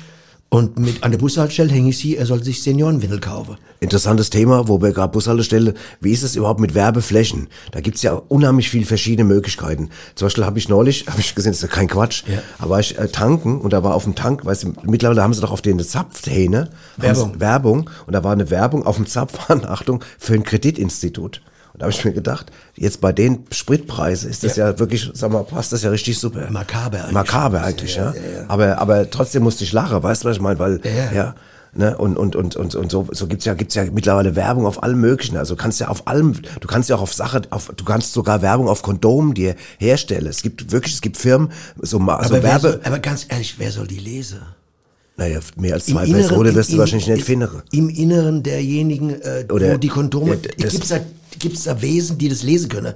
Und mit, an der Bushaltestelle hänge ich sie, er soll sich Seniorenwindel kaufen. Interessantes Thema, wo wir gerade Bushaltestelle, wie ist es überhaupt mit Werbeflächen? Da gibt's ja unheimlich viele verschiedene Möglichkeiten. Zum Beispiel habe ich neulich, habe ich gesehen, das ist ja kein Quatsch, Ja. aber war ich äh, tanken und da war auf dem Tank, weißt du, mittlerweile haben sie doch auf den Zapfhähne Werbung. Werbung und da war eine Werbung auf dem Zapfhahn, Achtung, für ein Kreditinstitut. Und da habe ich mir gedacht, jetzt bei den Spritpreisen ist das ja, wirklich, sag mal, passt das ja richtig super. Makaber eigentlich. Makaber eigentlich, ja. Aber, aber trotzdem musste ich lachen, weißt du, was ich meine? Weil, Ja, ja. ja Ne? Und, und, und, und, und so, so gibt's ja, gibt's ja mittlerweile Werbung auf allem möglichen. Also du kannst ja auf allem, du kannst ja auch auf Sache, auf, du kannst sogar Werbung auf Kondomen dir herstellen. Es gibt wirklich, es gibt Firmen, so, so Aber, wer Werbe. soll, aber ganz ehrlich, wer soll die lesen? Naja, mehr als zwei Inneren- Personen wirst du wahrscheinlich nicht finden. Im Inneren derjenigen, äh, Oder- wo die Kondome, Ja, das- gibt's da, gibt's da Wesen, die das lesen können?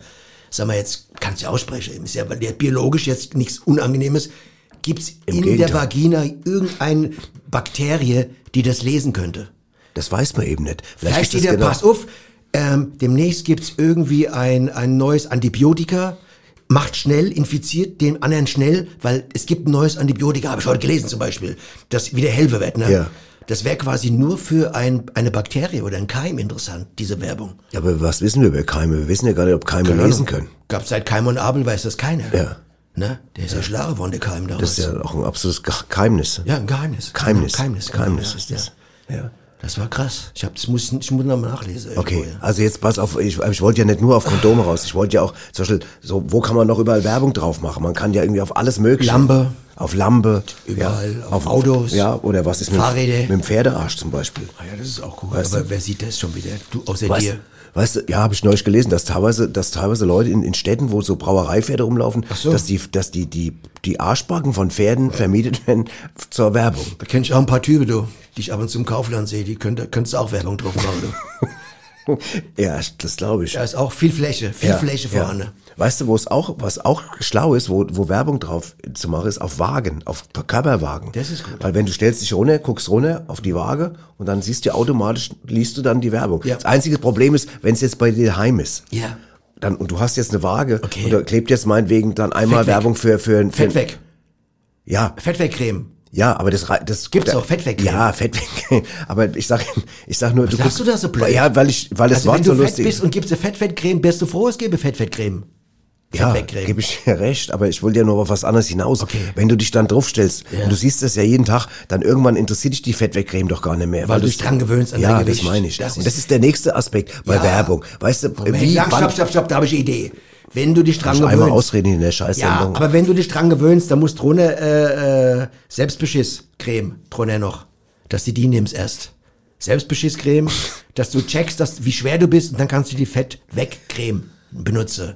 Sag mal jetzt, kannst du ja aussprechen, ist ja weil der biologisch jetzt nichts Unangenehmes. Gibt's Im in der Gegenteil. Vagina irgendeine Bakterie, die das lesen könnte? Das weiß man eben nicht. Vielleicht ist steht der, genau- pass auf, ähm, demnächst gibt's irgendwie ein, ein neues Antibiotika, macht schnell, infiziert den anderen schnell, weil es gibt ein neues Antibiotika, habe ich heute gelesen zum Beispiel, das wieder helfer wird. Ne? Ja. Das wäre quasi nur für ein, eine Bakterie oder ein Keim interessant, diese Werbung. Ja, aber was wissen wir über Keime? Wir wissen ja gar nicht, ob Keime Keine lesen können. Gab seit Keim und Abel, weiß das keiner. Ja. Ne? Der ist ja, schlau geworden, der Keim damals. Das ist ja auch ein absolutes Ge- Geheimnis. ja, ein Geheimnis. Geheimnis. Geheimnis, Geheimnis ist ja, das. Ja. Ja. Das war krass. Ich, hab, das muss, ich muss noch mal nachlesen. irgendwo, Okay, ja. also jetzt pass auf, ich, ich wollte ja nicht nur auf Kondome raus, ich wollte ja auch, zum Beispiel, so, wo kann man noch überall Werbung drauf machen? Man kann ja irgendwie auf alles mögliche. Lampe. Auf Lampe. Überall, ja, auf Autos. Ja, oder was ist mit, Fahrräder. mit dem Pferdearsch zum Beispiel? Ah ja, das ist auch gut. Weißt Aber du? wer sieht das schon wieder? Du, außer Weißt, dir. weißt du, ja, habe ich neulich gelesen, dass teilweise, dass teilweise Leute in, in Städten, wo so Brauereipferde rumlaufen, so. dass die, dass die, die, die Arschbacken von Pferden vermietet werden zur Werbung. Da kenn ich auch ein paar Typen, du, die ich ab und zu im Kaufland sehe. Die könnte, könntest auch Werbung drauf machen, du. Ja, das glaube ich. Da ist auch viel Fläche, viel Fläche vorhanden. Weißt du, wo es auch, was auch schlau ist, wo, wo Werbung drauf zu machen ist, auf Wagen, auf Körperwagen. Das ist gut. Weil wenn du stellst dich runter, guckst runter auf die Waage und dann siehst du automatisch, liest du dann die Werbung. Ja. Das einzige Problem ist, wenn es jetzt bei dir heim ist. Ja. Dann, und du hast jetzt eine Waage Okay. und da klebt jetzt meinetwegen dann einmal Fett weg. Werbung für, für, für Fett weg. Ja, Fettwegcreme. Ja, aber das das Gibt's auch Fettwegcreme? Ja, Fettwegcreme. Aber ich sag, ich sag nur, du sagst guckst- du da so blöd? Ja, weil ich, weil das Also Wort wenn so du fett lustig bist und gibst dir Fettfettcreme, bist du froh, es gäbe Fettfettcreme. Ja, gebe ich dir recht, aber ich wollte ja nur auf was anderes hinaus. Okay. Wenn du dich dann draufstellst Ja. und du siehst das ja jeden Tag, dann irgendwann interessiert dich die Fettwegcreme doch gar nicht mehr. Weil du du's- dich dran gewöhnst an Ja, dein Gewicht. das meine ich. Das und ist- das ist der nächste Aspekt bei Ja. Werbung. Weißt du, Moment, wie, lang, stopp, stopp, stopp, da habe ich eine Idee. Wenn du dich dran gewöhnst. einmal ausreden in der Ja, Scheißsendung. aber wenn du dich dran gewöhnst, dann musst du drunter äh, äh, Selbstbeschiss-Creme drunter noch, dass du die nimmst erst. Selbstbeschiss-Creme, dass du checkst, dass, wie schwer du bist und dann kannst du die Fett-Weg-Creme benutzen.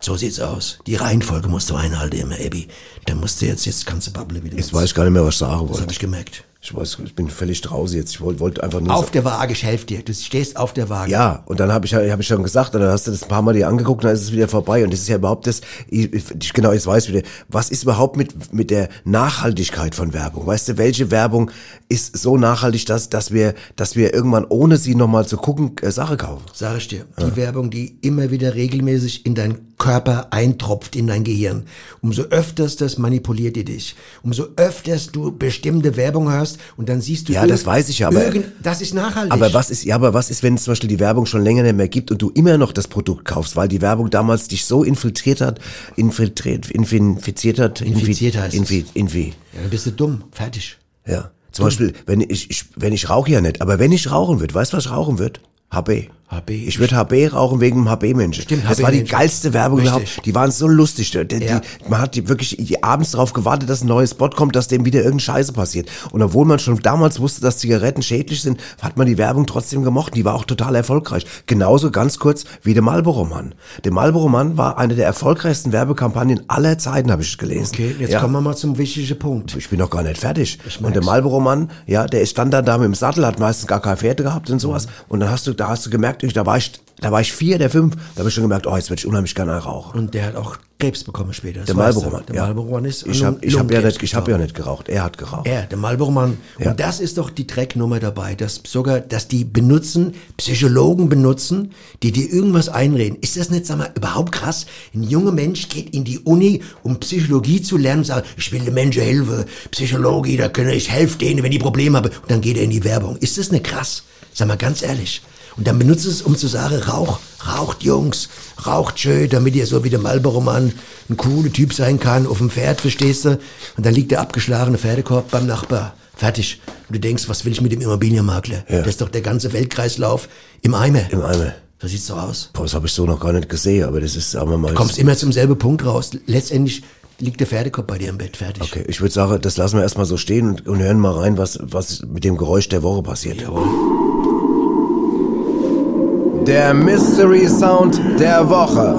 So sieht's aus. Die Reihenfolge musst du einhalten immer, Abby. Dann musst du jetzt, jetzt kannst du babbeln wieder. Jetzt weiß ich gar nicht mehr, was ich sagen Das wollte. habe ich gemerkt. Ich weiß, ich bin völlig draußen jetzt. Ich wollte, wollte einfach nur Auf der Waage, ich helfe dir. Du stehst auf der Waage. Ja, und dann habe ich, hab ich schon gesagt, und dann hast du das ein paar Mal dir angeguckt, und dann ist es wieder vorbei. Und das ist ja überhaupt das, ich, ich, genau, jetzt weiß wieder, was ist überhaupt mit, mit der Nachhaltigkeit von Werbung? Weißt du, welche Werbung ist so nachhaltig, dass, dass wir, dass wir irgendwann, ohne sie nochmal zu gucken, äh, Sache kaufen? Sag ich dir. Die Werbung, die immer wieder regelmäßig in deinen Körper eintropft, in dein Gehirn. Umso öfters das manipuliert die dich. Umso öfters du bestimmte Werbung hörst und dann siehst du Ja, das weiß ich ja, aber- das ist nachhaltig. Aber was ist, ja, aber was ist, wenn zum Beispiel die Werbung schon länger nicht mehr gibt und du immer noch das Produkt kaufst, weil die Werbung damals dich so infiltriert hat, infiltriert, infi- infiziert hat, infi- Infiziert heißt es. infi, infi, Ja, dann bist du dumm. Fertig. Ja. Zum Beispiel, wenn ich, ich wenn ich rauche ja nicht, aber wenn ich rauchen würde, weißt du, was ich rauchen würde? HB. HB. Ich würde HB rauchen wegen dem HB-Menschen. Stimmt, Das war die geilste Werbung Richtig. überhaupt. Die waren so lustig. Die, die, Ja. man hat die wirklich die abends darauf gewartet, dass ein neues Spot kommt, dass dem wieder irgendeine Scheiße passiert. Und obwohl man schon damals wusste, dass Zigaretten schädlich sind, hat man die Werbung trotzdem gemocht. Die war auch total erfolgreich. Genauso ganz kurz wie der Marlboro-Mann. Der Marlboro-Mann war eine der erfolgreichsten Werbekampagnen aller Zeiten, habe ich gelesen. Okay, jetzt Ja. kommen wir mal zum wichtigen Punkt. Ich bin noch gar nicht fertig. Und der. Marlboro-Mann, ja, der stand dann da mit dem Sattel, hat meistens gar keine Pferde gehabt und sowas. Und dann hast du, da hast du gemerkt, ich, da war ich, da war ich vier, der fünf, da habe ich schon gemerkt, oh, jetzt werde ich unheimlich gerne rauchen. Und der hat auch Krebs bekommen später. das Der. Marlboro-Mann, Der ja. Marlboro-Mann ist Ich habe ich hab ja, nicht, ich hab ja nicht geraucht, er hat geraucht. Er, der Marlboro-Mann. Ja. Und das ist doch die Drecknummer dabei, dass sogar, dass die benutzen, Psychologen benutzen, die dir irgendwas einreden. Ist das nicht, sag mal, überhaupt krass? Ein junger Mensch geht in die Uni, um Psychologie zu lernen, sagt, ich will den Menschen helfen, Psychologie, da kann ich helfe denen, wenn die Probleme haben. Und dann geht er in die Werbung. Ist das nicht krass? Sag mal ganz ehrlich. Und dann benutzt es, um zu sagen, rauch, raucht Jungs, raucht schön, damit ihr so wie der Marlboro-Mann ein cooler Typ sein kann, auf dem Pferd, verstehst du? Und dann liegt der abgeschlagene Pferdekorb beim Nachbar. Fertig. Und du denkst, was will ich mit dem Immobilienmakler? Ja. Das ist doch der ganze Weltkreislauf im Eimer. Im Eimer. So sieht's doch aus. Boah, das habe ich so noch gar nicht gesehen, aber das ist, sagen wir mal. Du kommst immer zum selben Punkt raus. Letztendlich liegt der Pferdekorb bei dir im Bett. Fertig. Okay, ich würde sagen, das lassen wir erstmal so stehen und, und hören mal rein, was, was mit dem Geräusch der Woche passiert. Jawohl. Der Mystery Sound der Woche.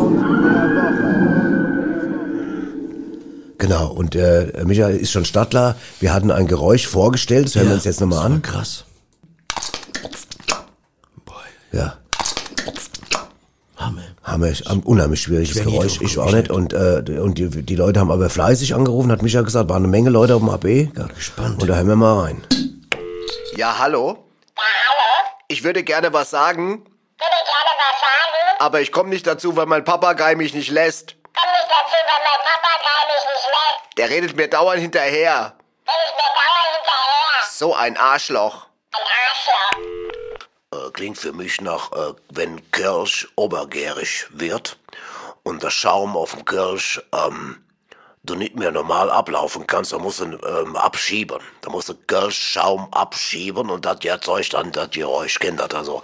Genau, und äh, Michael ist schon Stadtler. Wir hatten ein Geräusch vorgestellt, das hören wir uns jetzt nochmal an. Krass. Ja. Hammer. Hammer, unheimlich schwieriges Geräusch. Ich auch nicht. Und, äh, und die, die Leute haben aber fleißig angerufen, hat Michael gesagt, waren eine Menge Leute auf dem AB. Ja. Gespannt. Und da hören wir mal rein. Ja, hallo? Ich würde gerne was sagen. Aber ich komme nicht dazu, weil mein Papagei mich nicht lässt. Der redet mir dauernd hinterher. So ein Arschloch. Äh, klingt für mich nach, äh, wenn Kirsch obergärig wird und der Schaum auf dem Kirsch ähm, du nicht mehr normal ablaufen kannst, dann musst du ähm, abschieben. Da musst du Kirschschaum abschieben und das erzeugt dann das Geräusch. Kennt das also.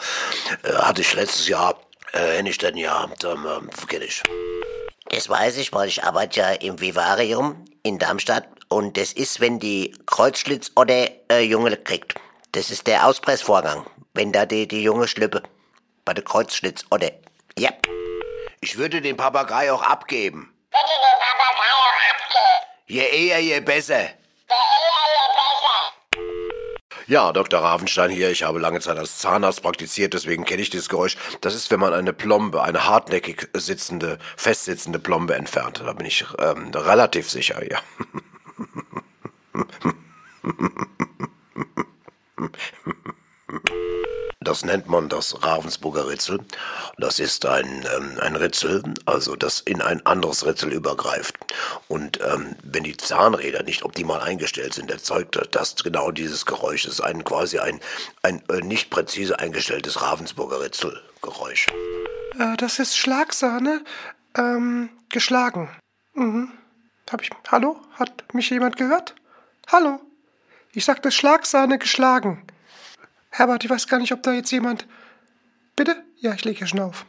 Äh, hatte ich letztes Jahr, äh, ich denn ja, dann ähm, kenn ich. Das weiß ich, weil ich arbeite ja im Vivarium in Darmstadt und das ist, wenn die Kreuzschlitz oder äh, Junge kriegt. Das ist der Auspressvorgang, wenn da die, die Junge schlüppe. Bei der Kreuzschlitz oder. Ja. Ich würde den Papagei auch abgeben. Je eher, je besser. Ja, Dr. Ravenstein hier. Ich habe lange Zeit als Zahnarzt praktiziert, deswegen kenne ich dieses Geräusch. Das ist, wenn man eine Plombe, eine hartnäckig sitzende, festsitzende Plombe entfernt. Da bin ich ähm, relativ sicher, ja. Das nennt man das Ravensburger Ritzel. Das ist ein, ähm, ein Ritzel, also das in ein anderes Ritzel übergreift. Und ähm, wenn die Zahnräder nicht optimal eingestellt sind, erzeugt das genau dieses Geräusch. Das ist ein quasi ein, ein äh, nicht präzise eingestelltes Ravensburger Ritzelgeräusch. Äh, das ist Schlagsahne. Ähm, geschlagen. Mhm. Hab ich. Hallo? Hat mich jemand gehört? Hallo? Ich sagte Schlagsahne geschlagen. Herbert, ich weiß gar nicht, ob da jetzt jemand. Bitte? Ja, ich lege hier schon auf.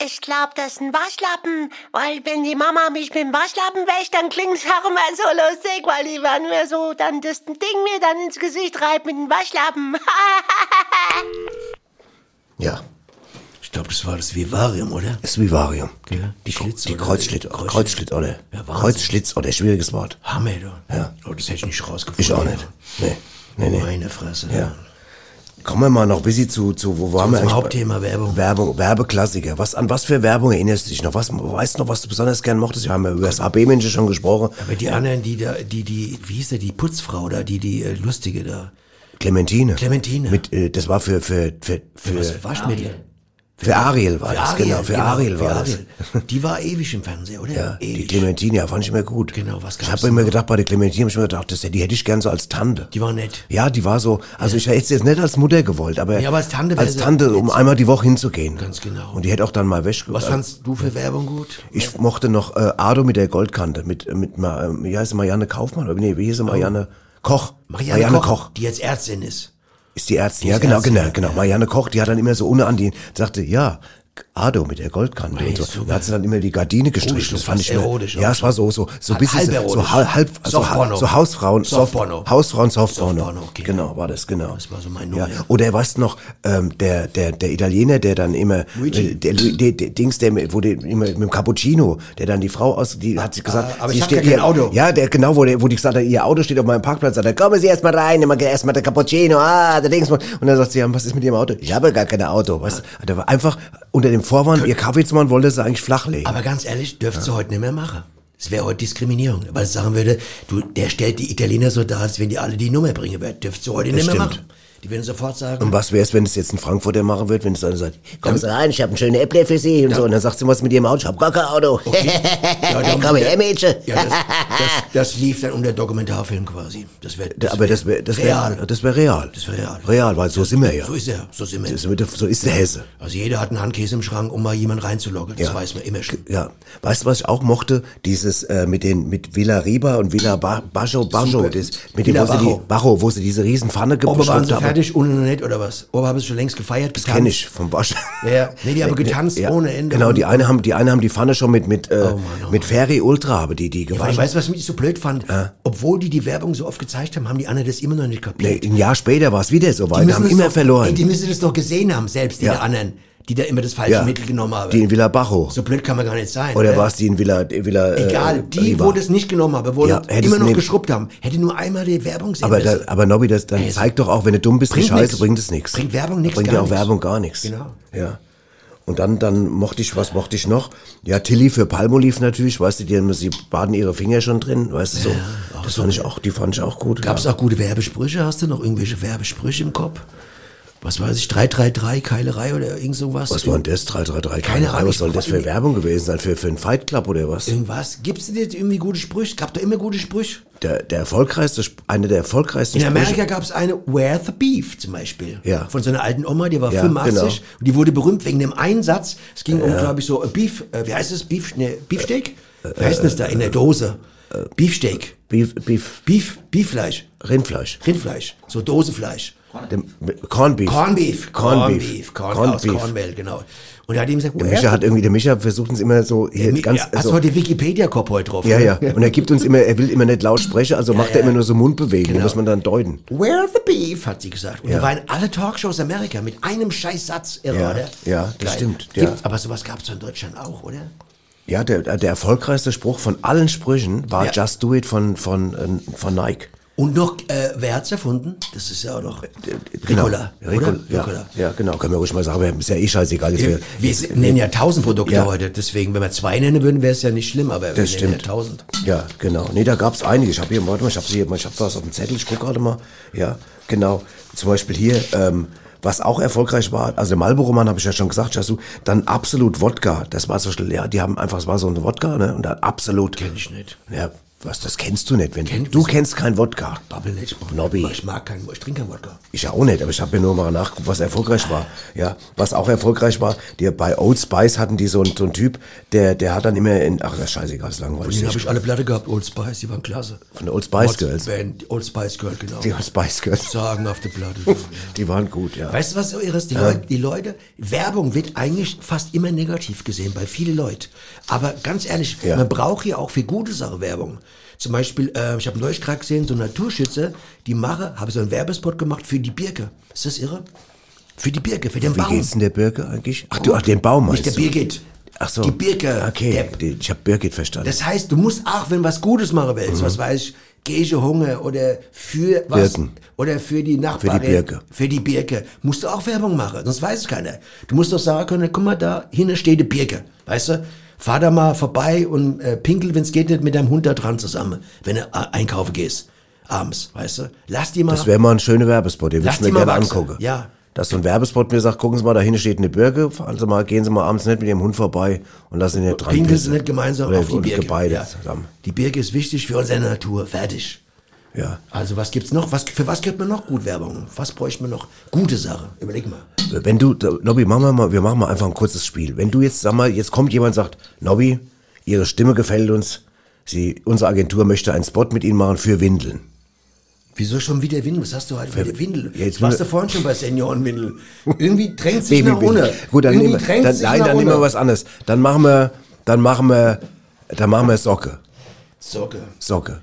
Ich glaube, das ist ein Waschlappen, weil wenn die Mama mich mit dem Waschlappen wäscht, dann klingt es auch immer so lustig, weil die dann mir so dann das Ding mir dann ins Gesicht reibt mit dem Waschlappen. Ja, Ich glaube, das war das Vivarium, oder? das Vivarium. Ja, die Schlitz. Die oder? Kreuzschlitz, oder? Ja, Wahnsinn. Kreuzschlitz, oder schwieriges Wort. Hammer, du. Ja. Oh, das hätte ich nicht rausgefunden. Ich auch nicht. Nee, nee, nee. Meine Fresse. Ja. Kommen wir mal noch ein bisschen zu, zu wo waren wir eigentlich? Hauptthema Werbung. Werbung, Werbeklassiker. Was, an was für Werbung erinnerst du dich noch? Was, weißt du noch, was du besonders gern mochtest? Wir haben ja über das AB-Menschen schon gesprochen. Aber die anderen, die da, die, die, wie hieß der, die Putzfrau da, die, die äh, Lustige da. Clementine. Clementine. Mit, äh, das war für, für, für, für, Was, Waschmittel. Für Ariel war Für das, Ariel, genau. Für Ariel war das. Die war ewig im Fernsehen, oder? Ja, die ewig. Clementine, ja, fand ich mir gut. Genau, was Ich gab's habe immer gedacht, bei der Clementine hab ich mir gedacht, das, die hätte ich gern so als Tante. Die war nett. Ja, die war so, also ich hätte sie jetzt nicht als Mutter gewollt, aber, Ja, aber als Tante als Tante, um einmal die Woche hinzugehen. Ganz genau. Und die hätte auch dann mal Wäsche Was fandst du für Werbung gut? Ich mochte noch äh, Ado mit der Goldkante, mit, äh, mit Ma, äh, wie heißt sie, Marianne Kaufmann? Oder nee, wie hieß sie, Marianne Koch. Oh. Marianne, Koch, die jetzt Ärztin ist. Ist die Ärztin, ja genau, genau, genau. Marianne Koch, die hat dann immer so ohne an die, sagte, ja, Ado mit der Goldkante Hey, und so. super. Da hat sie dann immer die Gardine gestrichen. das das fand ich erotisch Ja, auch es war so, so, so ein bisschen, so halb, so, Softporno. so Hausfrauen, Soft, Softporno. Hausfrauen, Softporno. Softporno, okay. Genau, war das, genau. Das war so mein Ja. Nummer. Oder weißt du noch, ähm, der, der, der Italiener, der dann immer, äh, der, der, der Dings, der, wo der, immer mit dem Cappuccino, der dann die Frau aus, die hat sich gesagt, Ah, aber ich hab steht gar kein hier- Auto. Ja, der, genau, wo der, wo die gesagt hat, ihr Auto steht auf meinem Parkplatz, sagt er, kommen Sie erst mal rein, immer erst mal der Cappuccino, ah, der Dings. Und dann sagt sie, ja, was ist mit Ihrem Auto? Ich habe gar kein Auto, weißt du. Der war einfach unter dem Vorwand, ihr Kaffee zu machen, wollte sie eigentlich flachlegen. Aber ganz ehrlich, dürftest du heute nicht mehr machen. Das wäre heute Diskriminierung. Weil ich sagen würde, du, der stellt die Italiener so dar, als wenn die alle die Nummer bringen würden. Dürftest du heute nicht mehr stimmt. machen. Die würden sofort sagen, Und was wäre es, wenn es jetzt ein Frankfurter machen wird, wenn es dann sagt, kommen Sie rein, ich habe ein schönes Äpple für Sie und so. Und dann sagt sie, was mit Ihrem Auto? Ich habe gar kein Auto. Ja, dann- Komm her, Mädchen. ja, das, das, das lief dann unter Dokumentarfilm quasi. Das wär, das Aber das wäre das wär, real. das wär real. Das wär real. Real, weil so sind wir ja. So ist er, so sind wir. Das der- so ist der Hesse. Also jeder hat einen Handkäse im Schrank, um mal jemanden reinzulocken. Das Ja. weiß man immer schon. Ja, weißt du, was ich auch mochte? Dieses äh, mit den mit Villa Riba und Villa ba Bajo Bajo, das, mit dem Villa wo sie die Bajo. Bajo, wo sie diese riesen Pfanne Ober waren fertig, ohne noch nicht, oder was? Ober haben sie schon längst gefeiert, Das kenne ich vom Waschen. Ja, nee, die haben getanzt ohne Ende. Genau, die eine haben die eine haben die Pfanne schon mit mit äh, Mann, oh mit Ferry Ultra, aber die die Ja, gewaschen. ich weiß, was mich so blöd fand. Obwohl die die Werbung so oft gezeigt haben, haben die anderen das immer noch nicht nee, kapiert. ein Jahr später war es wieder so weit, müssen haben immer doch, verloren. Ey, die müssen das doch gesehen haben, selbst die Ja. der anderen. Die da immer das falsche Ja. Mittel genommen haben. Die in Villa Bajo. so blöd kann man gar nicht sein. Oder ne? war es die in Villa, Villa Egal, äh, die, Riva? wo das nicht genommen haben, wo Ja, immer noch geschrubbt haben, hätte nur einmal die Werbung sehen Aber, da, müssen. aber Nobby, das, dann Ey, zeigt doch auch, wenn du dumm bist, die bringt Scheiße, nix. bringt es nichts. Bringt Werbung nix, Bringt ja auch nix. Werbung gar nichts. Genau. Ja. Und dann, dann mochte ich, was mochte ich noch? Ja, Tilly für Palmolive natürlich, weißt du, die, sie baden ihre Finger schon drin, weißt du, so. das fand ich auch, die fand ich auch gut. Gab es ja. auch gute Werbesprüche? Hast du noch irgendwelche Werbesprüche im Kopf? Was weiß ich, 333, Keilerei oder irgend sowas? Was war denn das? 333? Keine Ahnung, Was soll das für Werbung gewesen sein? Für, für einen Fight Club oder was? Irgendwas? Gibt's denn jetzt irgendwie gute Sprüche? Gab da immer gute Sprüche? Der, der erfolgreichste, einer der erfolgreichsten In Amerika Sprüche. gab es eine Where the Beef zum Beispiel. Ja. Von so einer alten Oma, die war Ja, 85 genau. und die wurde berühmt wegen dem Einsatz. Es ging um, glaube ich, so äh, Beef, äh, wie heißt es? Beef, ne, Beefsteak? Wie heißt das da in der Dose? Beefsteak. Beef, Beef, Beef, Beeffleisch. Rindfleisch. Rindfleisch. So Dosefleisch. Dem, Corn Beef. Corn Beef. Corn Beef. Corn, Corn aus Beef. Cornmehl, genau. Und er hat ihm gesagt, Der Micha hat irgendwie, der Micha versucht uns immer so, hier Mi- ganz, ja, hast also, du heute Wikipedia-Cop heute drauf? ja, ne? ja. Und er gibt uns immer, er will immer nicht laut sprechen, also macht er ja. immer nur so Mundbewegungen, Genau. muss man dann deuten. Where the beef, hat sie gesagt. Und Ja. er war in alle Talkshows Amerika mit einem scheiß Satz, irre, Ja, oder? ja, das Geil. stimmt, ja. Gibt's, aber sowas gab es in Deutschland auch, oder? Ja, der, der erfolgreichste Spruch von allen Sprüchen war Ja. Just Do It von, von, äh, von Nike. Und noch, äh, wer hat's erfunden? Das ist ja auch noch Genau. Ricola, Ricola, oder? ja, Ricola. ja, genau, können wir ruhig mal sagen, aber ist ja eh scheißegal. Wir, wir, wir nennen ja tausend Produkte Ja. heute, deswegen, wenn wir zwei nennen würden, wäre es ja nicht schlimm, aber wir Das nennen ja stimmt. tausend. Ja, genau. Nee, da gab's einige. Ich habe hier, warte mal, ich habe hier, ich habe was auf dem Zettel, ich gucke gerade mal. Ja, genau. Zum Beispiel hier, ähm, was auch erfolgreich war, also der Marlboro-Mann habe ich ja schon gesagt, hast du, dann absolut Wodka. Das war so schnell, ja, die haben einfach, es war so ein Wodka, ne? Und dann absolut. Kenn ich nicht. Ja, was, das kennst du nicht. Wenn, Kenn- du kennst kein Wodka. Babbel nicht. Ich mag- Nobby. Ich mag keinen, ich trinke keinen Wodka. Ich ja auch nicht, aber ich habe mir nur mal nachgeguckt, was erfolgreich war. Ja, was auch erfolgreich war, die bei Old Spice hatten die so, einen- so einen Typ, der, der hat dann immer in, ach, das ist scheißegal, ist langweilig. Den habe ich alle Platte gehabt, Old Spice, die waren klasse. Von der Old Spice Old Girls. Band, Old Spice Girl, genau. Die Old Spice Girls. Sagen auf der Platte. ja. Die waren gut, ja. Weißt du, was so irres? Die, Leute, die Leute, Werbung wird eigentlich fast immer negativ gesehen bei vielen Leuten. Aber ganz ehrlich, Ja. man braucht hier auch für gute Sache Werbung. Zum Beispiel, äh, ich habe neulich gerade gesehen, so Naturschützer, die mache, habe so einen Werbespot gemacht für die Birke. Ist das irre? Für die Birke, für den Wie Baum. geht's denn der Birke eigentlich? Ach, du, ach, den Baum Nicht der du? Birgit. Ach so. Die Birke. Okay, Der, die, ich habe Birgit verstanden. das heißt, du musst auch, wenn was Gutes machen willst, Mhm. was weiß ich, Gege Hunger oder für was, Birken. oder für die Nachbarin. Birke. Für die Birke. Musst du auch Werbung machen, sonst weiß es keiner. Du musst doch sagen können, guck mal, da hinten steht die Birke, weißt du? Fahr da mal vorbei und äh, pinkel, wenn es geht, nicht mit deinem Hund da dran zusammen, wenn du äh, einkaufen gehst, abends, weißt du? Lass die mal, Das wäre mal ein schöner Werbespot, den würde ich mir gerne wachsen. angucken. Ja. Dass so ein Werbespot mir sagt, gucken Sie mal, da hinten steht eine Birke, fahren Sie mal, gehen Sie mal abends nicht mit Ihrem Hund vorbei und lassen ihn nicht dran pinkeln sie nicht gemeinsam Oder, auf die Birke. beide Ja. zusammen. Die Birke ist wichtig für unsere Natur, fertig. Ja. Also was gibt's noch? Was, für was gibt man noch gut Werbung? Was bräuchte man noch? Gute Sache. Überleg mal. Wenn du, Nobby, machen wir mal, wir machen mal einfach ein kurzes Spiel. Wenn du jetzt, sag mal, jetzt kommt jemand und sagt, Nobby, Ihre Stimme gefällt uns, Sie, unsere Agentur möchte einen Spot mit Ihnen machen für Windeln. Wieso schon wieder Windel? Was hast du heute für die Windel? Ja, jetzt Warst du vorhin schon bei Seniorenwindel? Irgendwie drängt sich nach unten. Gut, dann nehmen wir, dann, nein, dann nehmen wir was anderes. Dann machen wir, dann machen wir, dann machen wir Socke. Socke. Socke.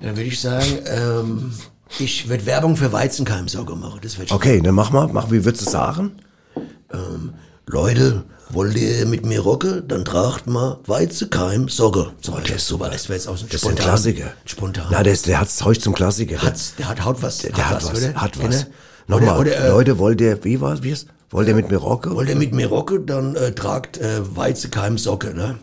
Dann würde ich sagen, ähm, ich würde Werbung für Weizenkeim-Socke machen. Das wird Okay, dann mach mal, mach, wie würdest du sagen? Ähm, Leute, wollt ihr mit mir rocken? Dann tragt mal Weizenkeim-Socke. So, der ist super. Das wäre jetzt auch so ein Das ist ein Klassiker. Spontan. Na, der, ist, der hat's Zeug zum Klassiker. Hat's, der hat Haut was. der, der hat was, oder? hat was. Nochmal, Oder, oder, äh, Leute, wollt ihr, wie war's, wie ist, wollt ihr mit mir rocken? Wollt ihr mit mir rocken, dann äh, tragt äh, Weizenkeim-Socke, ne?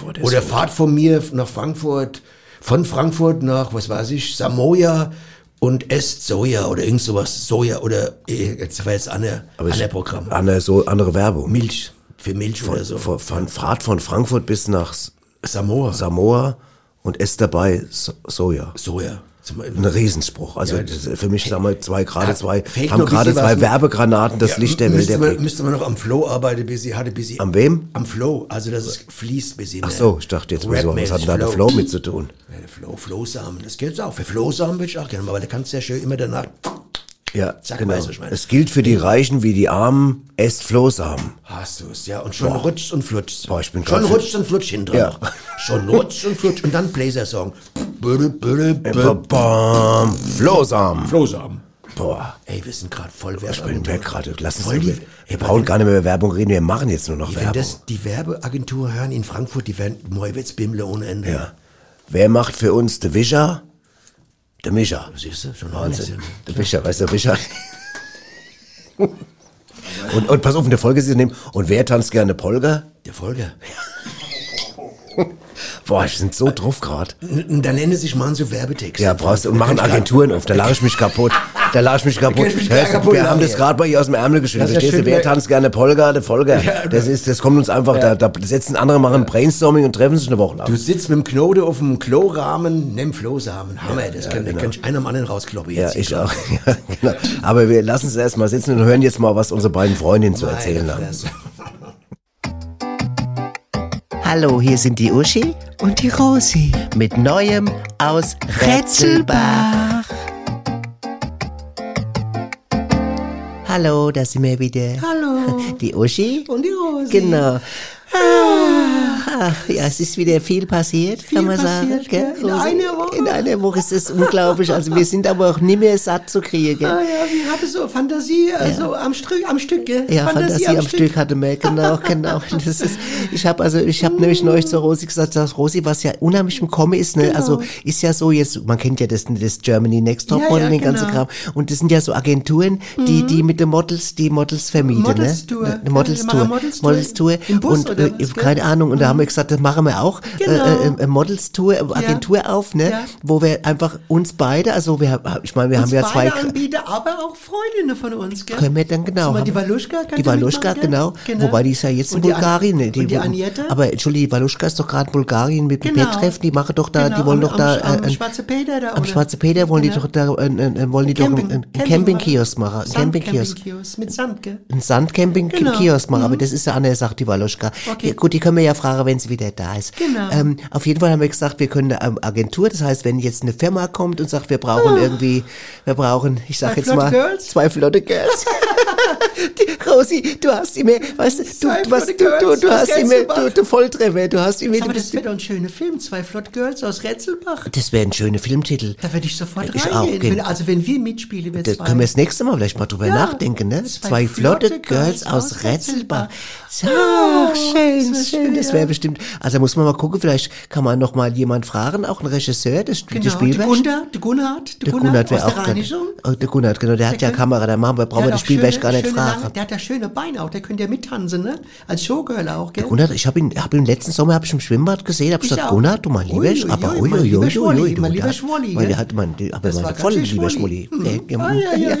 Boah, Oder fahrt von mir nach Frankfurt, von Frankfurt nach, was weiß ich, Samoa und esst Soja oder irgend sowas. Soja oder, eh, jetzt war jetzt an der, Aber an ich- der Programm. Andere, so, andere Werbung. Milch, für Milch oder so. Von, von, Fahrt von Frankfurt bis nach Samoa. Samoa und esst dabei so Soja. Soja. Ein Riesenspruch. Also Ja, das ist für mich, sagen wir, zwei, gerade Hat- zwei, fehlt haben gerade zwei. Werbegranaten das Ja, Licht der Welt man, müsste man noch am Flow arbeiten, bis sie hatte, bis sie. Am wem? Am Flow, also dass es fließt, bis sie. Ach so, ich dachte jetzt, wieso, was hat denn da der Flow mit zu tun? Ja, Flow, Flowsamen, das gilt auch. Für Flowsamen würde ich auch gerne weil da kannst du ja schön immer danach. Ja, Zack, genau. meine. Es gilt für die Reichen wie die Armen, esst Flohsamen. Hast du es, ja. Und schon Boah. rutscht und flutscht. Boah, ich bin schon rutscht und flutscht hinten dran. Ja. noch. Schon rutscht und flutscht. Und dann Bläser-Song. Flohsamen. Flohsamen. Boah. Ey, wir sind gerade voll Ich bin weg gerade. Lass uns Voll die- wir, brauchen gar nicht mehr über Werbung reden, wir machen jetzt nur noch Wenn Werbung. das die Werbeagentur hören in Frankfurt, die werden Moiwitz Bimble ohne Ende. Ja. Wer macht für uns der Wischer? Der Mischer. Siehst du, schon Wahnsinn. Der Wischer, weißt du, der Wischer. Und, und pass auf, in der Folge sie nehmen. Und wer tanzt gerne Polka? Der Folger. Boah, wir sind so drauf gerade. Dann nennen sie sich mal so Werbetext. Ja, brauchst du und machen Agenturen auf. Da lache ich mich kaputt. Da lache ich mich kaputt. mich Hörst kaputt wir haben das ja. gerade bei ihr aus dem Ärmel geschüttelt. Ist ja Verstehst du? Wer tanzt gerne Polka? Der Folger. Das ist, das kommt uns einfach, da, da setzen andere, machen Brainstorming und treffen sich eine Woche lang. Du sitzt mit dem Knote auf dem Klorahmen, nimm Flohsamen. Hammer, das kann, genau. kann ich einer am anderen rauskloppen. Ja, jetzt. ich auch. Ja, genau. Aber wir lassen es erstmal sitzen und hören jetzt mal, was unsere beiden Freundinnen zu erzählen haben. Hallo, hier sind die Uschi Und die Rosi. mit Neuem aus Rätselbach. Hallo, da sind wir wieder. Hallo. Die Uschi? Und die Rosi. Genau. Ah, ja, es ist wieder viel passiert, Viel kann man sagen. passiert, gell, gell? In Rosi? einer Woche. In einer Woche ist es unglaublich. Also wir sind aber auch nicht mehr satt zu kriegen. Gell? Ah ja, wir haben so Fantasie, also am, Stück, am Stück, gell? Ja, Fantasie, am Stück. hatte man, genau, genau. Das ist, ich habe also, ich habe nämlich neulich zu Rosi gesagt, dass Rosi, was ja unheimlich im Kommen ist, ne, Genau. also ist ja so jetzt, man kennt ja das, das Germany Next Top Ja, Model, ja, den ganzen genau. Kram, und das sind ja so Agenturen, die, die mit den Models, die Models vermieten, Models ne? Tour. Eine Models Ja, Tour, Models Tour Models Tour, im Bus und oder äh, was, keine Ahnung, und da haben wir gesagt, das machen wir auch, Genau. äh, äh, Models Tour, äh, Agentur auf, ne, Ja. wo wir einfach uns beide, also wir, ich meine, wir Uns haben ja zwei, beide Anbieter, aber auch Freundinnen von uns, gell? können wir dann genau. Haben- die Waluschka kann Die Waluschka, genau. gell? Wobei die ist ja jetzt in Und die An- Bulgarien. ne, und die Agneta? Aber Entschuldige, die Waluschka ist doch gerade in Bulgarien mit dem Genau. Petreff. Die machen doch da, Genau, die wollen am- doch da. am- am äh, Schwarze Peter da, Am? Schwarze Peter wollen die Genau. doch da, äh, äh, wollen die doch einen, Campingkiosk machen. Einen Campingkiosk. Mit Sand, gell? Ein Sandcamping-Kiosk machen, aber das ist ja eine Sache, die Waluschka. Mhm. Okay. Ja, gut, die können wir ja fragen, wenn sie wieder da ist. Genau. Ähm, auf jeden Fall haben wir gesagt, wir können eine ähm, Agentur, das heißt, wenn jetzt eine Firma kommt und sagt, wir brauchen irgendwie, wir brauchen, ich sag Zwei jetzt mal, Girls? zwei flotte Girls. die, Rosi, du hast immer, weißt du, du, was, du, du, du hast immer, du, du Volltreffer, du hast immer, Aber das wäre doch ein schöner Film, zwei Flott Girls aus Retzelbach. das wäre ein schöner Filmtitel. Da würde ich sofort Ich reingehen. auch, wenn, also wenn wir mitspielen, wir Das zwei. können wir das nächste Mal vielleicht mal drüber Ja. nachdenken, ne? Zwei Zwei, flotte, flotte Girls Girls aus Retzelbach. So, Ja, schön, das schön. Das wäre ja. bestimmt. Also muss man mal gucken, vielleicht kann man noch mal jemand fragen, auch ein Regisseur, das, genau, der der Spielwerk. Gunnar, der Gunnar, der Der Gunnar Gunnar aus wäre der auch. Reinigung. Oh, der Gunnar, genau, der hat ja Der- Kamera, da machen wir, brauchen wir Der das Spielwerk schöne- gar nicht fragen. Lange, der hat ja schöne Beine auch, der könnte ja mittanzen, ne? Als Showgirl auch, gell? Gunnar, ich habe ihn, hab ihn letzten Sommer hab ich im Schwimmbad gesehen, hab Ich gesagt. Gunnar, du mein lieber, Ui, Sch- ui, aber ui, ui, mein ui, lieber ui, Schwolli, ui, mein lieber Schwolli, Weil der hat mein, aber mein voll lieber Schwolli. Okay, ja, ja, ja, ja.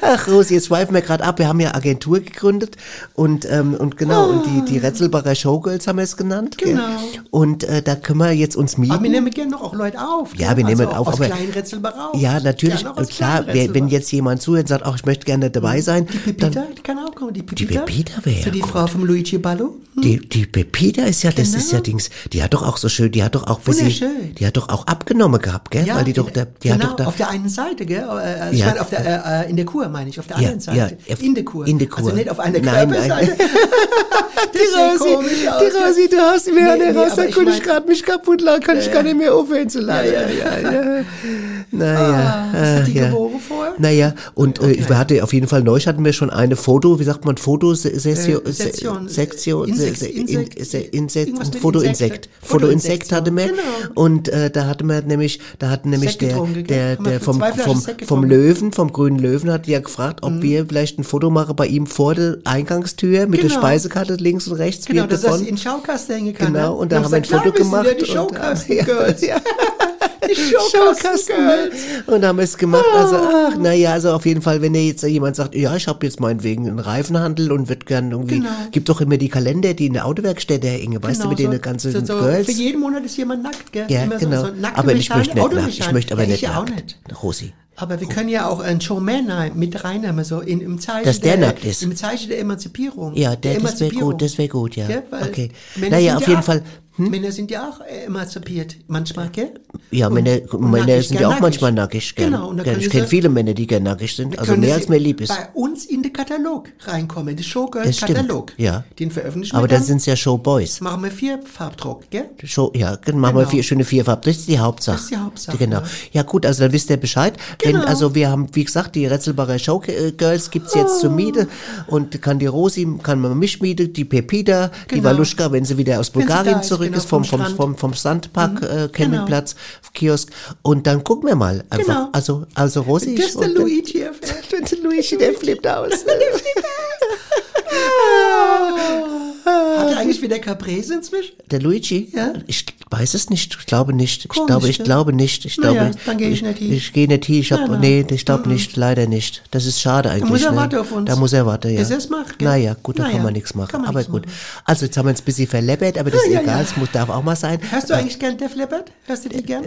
Ach, Rosi, jetzt schweifen wir gerade ab. Wir haben ja Agentur gegründet und, ähm, und genau, und die, die Retzelbacher Showgirls haben wir es genannt. gell? Genau. Und äh, da können wir jetzt uns mieten. Aber wir nehmen gerne noch auch Leute auf. Ja, gell? wir nehmen also auf, Aus aber- Kleinretzelbach auch. ja, natürlich, klar, wenn, wenn jetzt jemand zuhört und sagt, ach, ich möchte gerne dabei sein, Die Pepita, dann, die kann auch kommen. Die Pepita, Pepita wäre ja die gut. Frau vom Luigi Ballo. die, die Pepita ist ja, das ist ja Genau. Dings, die hat doch auch so schön, die hat doch auch, sie, die hat doch auch abgenommen gehabt, gell? Weil die doch, da, die genau, hat doch da, auf der einen Seite, gell? Äh, ich Ja. meine, auf der, äh, in der Kur meine ich, auf der Ja, anderen Seite. ja, in der Kur. in der Kur. Also nicht auf einer Nein, Körperseite. nein. die Rosi, die Rosi, du hast mir Nee, eine nee, aber ich konnte ich mein- gerade mich kaputt lachen, kann ich gar nicht mehr aufhören zu lachen. Ja, ja, ja. Naja, Ah, was hat die ja. gewogen vorher? Naja, und äh, ich hatte auf jeden Fall neulich hatten wir schon eine Foto, wie sagt man, Fotosession, Äh, Sektion, Sektion, Insekt- Se- In- Insekt- Se- Insekt, mit Fotoinsekt. Fotoinsekt hatte wir. Genau. Und äh, da hatten wir nämlich, da hatten nämlich Sekt der, der, der vom, vom, vom. Löwen, vom grünen Löwen hat ja gefragt, ob wir vielleicht ein Foto machen bei ihm vor der Eingangstür mit der Genau. Speisekarte links und rechts. Genau, dass das davon. in den Schaukasten hängen kann. Genau, ne? und da haben wir ein Foto gemacht. Ja die äh, Girls. Ja, Die Showkasten Girls. Und haben es gemacht. Also, ach, naja, also auf jeden Fall, wenn dir jetzt jemand sagt, ja, ich habe jetzt meinetwegen einen Reifenhandel und wird gern irgendwie, Genau. gibt doch immer die Kalender, die in der Autowerkstätte hängen, weißt du, mit Genau, den ganzen so, so, Girls. Für jeden Monat ist jemand nackt, gell? ja, Immer so- genau. So, aber ich möchte nicht nackt. Ich möchte aber ja, nicht ich auch nackt. nicht. Rosi. Aber wir können ja auch einen Showman mit reinnehmen, so in, im Zeichen Dass der nackt ist. Im Zeichen der Emanzipierung. Ja, der, das wäre gut, das wäre gut, ja. Weil Okay. Naja, auf ja jeden ab- Fall, Männer sind ja auch äh, emanzipiert. Manchmal, gell? Ja, Und- Männer, und Männer nackig, sind ja auch manchmal nackig. Gern. Genau, und da gern. können Ich kenne viele Männer, die gern nackig sind, also mehr als mir lieb ist. Bei uns in den Katalog reinkommen, den Showgirl-Katalog. ja. Den veröffentlichen Aber wir dann dann. sind's ja Showboys. Machen wir vier Farbdruck, gell? Show, ja, dann machen wir Genau. vier, schöne vier Farben. Das ist die Hauptsache. Das ist die Hauptsache, Genau. ja. Ja gut, also dann wisst ihr Bescheid. Wenn, Genau. also wir haben, wie gesagt, die Retzelbacher Showgirls gibt's jetzt zur Miete und kann die Rosi, kann man mich mieten, die Pepita, die Genau. Waluschka, wenn sie wieder aus Wenn Bulgarien ist, zurück genau, ist, vom, vom vom, Strand. vom, vom Sandpark, äh, Campingplatz, Genau. Kiosk. Und dann gucken wir mal. Einfach. Genau. Also, also Rosi. Das ist der und- Luigi. Der Luigi, der flippt aus. Hat er eigentlich wieder Caprese inzwischen? Der Luigi? Ja. Ich weiß es nicht. Ich glaube nicht. Ich Komisch, glaube, ich glaube nicht. Ich Na glaube, dann gehe ich nicht hin. Ich gehe nicht hin. Ich hab, Nein, nein. nee, ich glaube nicht. Leider nicht. Das ist schade eigentlich. muss er ne? warten auf uns. Da muss er warten, ja. Bis er's macht, gell? Naja, gut, da Na kann man nichts machen. man aber gut. machen. Also, jetzt haben wir uns ein bisschen verleppert, aber das Ja, ist ja, egal. ja. Es muss, darf auch mal sein. Hörst du eigentlich gern Def Leppard? Hörst du die gern?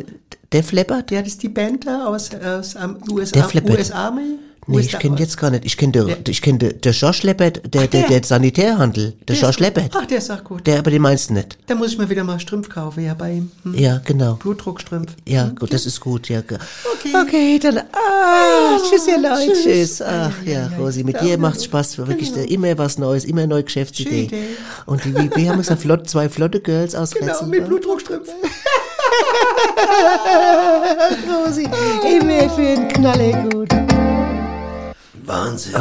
Def Leppard? Ja, das ist die Band da aus, aus am USA, Def Leppard. US Army. Nee, ich kenne jetzt gar nicht. Ich kenne der, ich kenne der, der Josh Leppard, der, der, der. der Sanitärhandel. Der, Der Josh gut. Leppard. Ach, der ist auch gut. Der, aber den meinst du nicht. Da muss ich mir wieder mal Strümpf kaufen, ja, bei ihm. Hm. Ja, genau. Blutdruckstrümpf. Ja, gut, das ist gut, ja. Okay. Okay, dann, ah, tschüss, ihr Leute, tschüss. tschüss. Ach, Ja. Rosi, mit dir macht's. Spaß, wirklich, Genau. immer was Neues, immer eine neue Geschäftsidee. Schöne. Und die, wie, wie haben wir gesagt, flott, zwei flotte Girls aus Genau, Retzenberg. mit Blutdruckstrümpf. Rosi, immer für den Knaller gut. Wahnsinn.